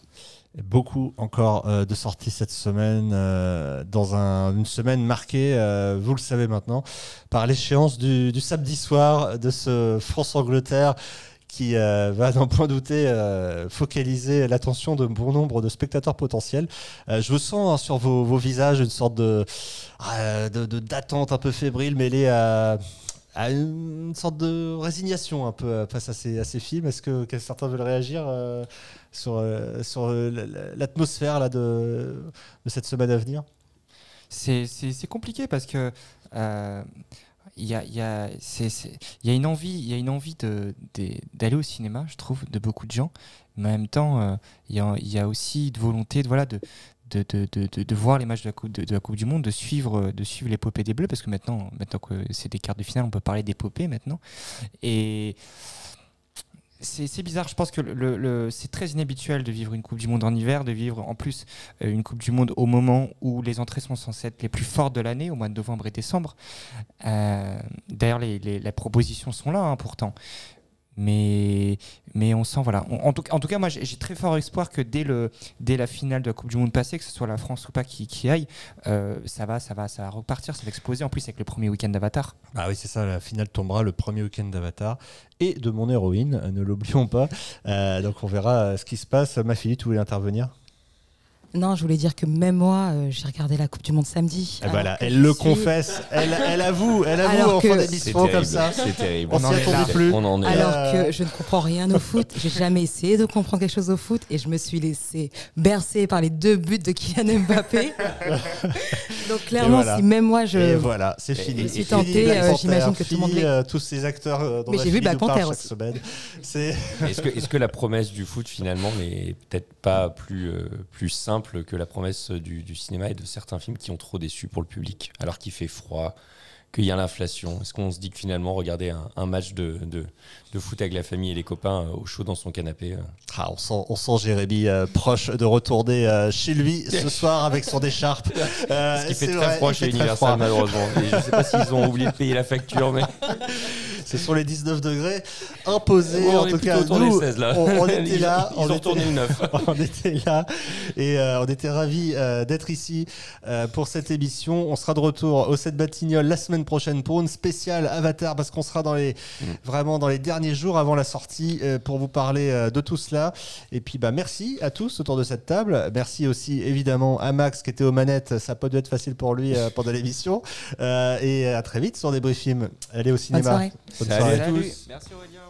Beaucoup encore euh, de sorties cette semaine, euh, dans un- une semaine marquée, euh, vous le savez maintenant, par l'échéance du, samedi soir de ce France-Angleterre qui va, n'en point douter, focaliser l'attention de bon nombre de spectateurs potentiels. Je vous sens hein, sur vos, visages une sorte ah, de- d'attente un peu fébrile mêlée à, une sorte de résignation un peu face à ces, films. Est-ce que, certains veulent réagir sur, euh, sur euh, l'atmosphère là, de, de cette semaine à venir C'est- compliqué parce que euh, il y, a, y, a, y a une envie, y a une envie d'aller au cinéma, je trouve, de beaucoup de gens. Mais en même temps, il y, y a aussi de volonté de, voilà, de, de, de, de, voir les matchs de la, coupe, de la Coupe du Monde, de suivre, de suivre l'épopée des Bleus, parce que maintenant, maintenant que c'est des quarts de finale, on peut parler d'épopée maintenant. Et c'est bizarre, je pense que c'est très inhabituel de vivre une Coupe du Monde en hiver, de vivre en plus euh, une Coupe du Monde au moment où les entrées sont censées être les plus fortes de l'année, au mois de novembre et décembre. Euh, D'ailleurs, les propositions sont là hein, pourtant. Mais, mais on sent, voilà. En, tout, en tout cas, moi, j'ai très fort espoir que dès, le, dès la finale de la Coupe du Monde passée, que ce soit la France ou pas qui, aille, euh, ça, va, ça, va, ça va repartir, ça va exploser. En plus, avec le premier week-end d'Avatar. Ah oui, c'est ça, la finale tombera le premier week-end d'Avatar et de mon héroïne, ne l'oublions pas. Euh, donc on verra euh, ce qui se passe. Ma fille, tu voulais intervenir? Non, je voulais dire que même moi, euh, j'ai regardé la Coupe du Monde samedi. Eh ben là, elle le suis- confesse, elle, elle avoue, elle avoue Alors en que- fin d'émission comme ça. C'est terrible. On On s'y en est plus. On en est là. Alors que je ne comprends rien au foot, j'ai jamais essayé de comprendre quelque chose au foot et je me suis laissé bercer par les deux buts de Kylian Mbappé. Donc clairement, voilà. si même moi je, Et voilà, c'est fini. je suis Black euh, j'imagine que tout le monde euh, tous ces acteurs euh, dont Mais la j'ai vu Black Panther aussi. semaine. Est-ce que, la promesse du foot finalement n'est peut-être pas plus, euh, plus simple que la promesse du, du cinéma et de certains films qui ont trop déçu pour le public alors qu'il fait froid, qu'il y a l'inflation Est-ce qu'on se dit que finalement regarder un, un match de, de, de foot avec la famille et les copains euh, au chaud dans son canapé euh, Ah, on, sent, on sent Jérémy euh, proche de retourner chez lui ce soir avec son écharpe. Ce qui fait très vrai, froid chez Universal malheureusement. Et je ne sais pas s'ils ont oublié de payer la facture, mais Ce sont les 19 degrés imposés. Ouais, en tout cas, nous, 16 là. on, on était Ils- là. Ils, on ont était- retourné le 9. on était là et euh, on était ravis euh, d'être ici euh, pour cette émission. On sera de retour au 7 Batignolles la semaine prochaine pour une spéciale Avatar parce qu'on sera dans les Mm. vraiment dans les derniers jours avant la sortie euh, pour vous parler euh, de tout cela. Et puis bah merci à tous autour de cette table. Merci aussi évidemment à Max qui était aux manettes. Ça n'a pas dû être facile pour lui euh, pendant l'émission. Euh, et à très vite sur des Film. Allez au cinéma. Bonne Salut soirée. à tous. Merci Aurélien,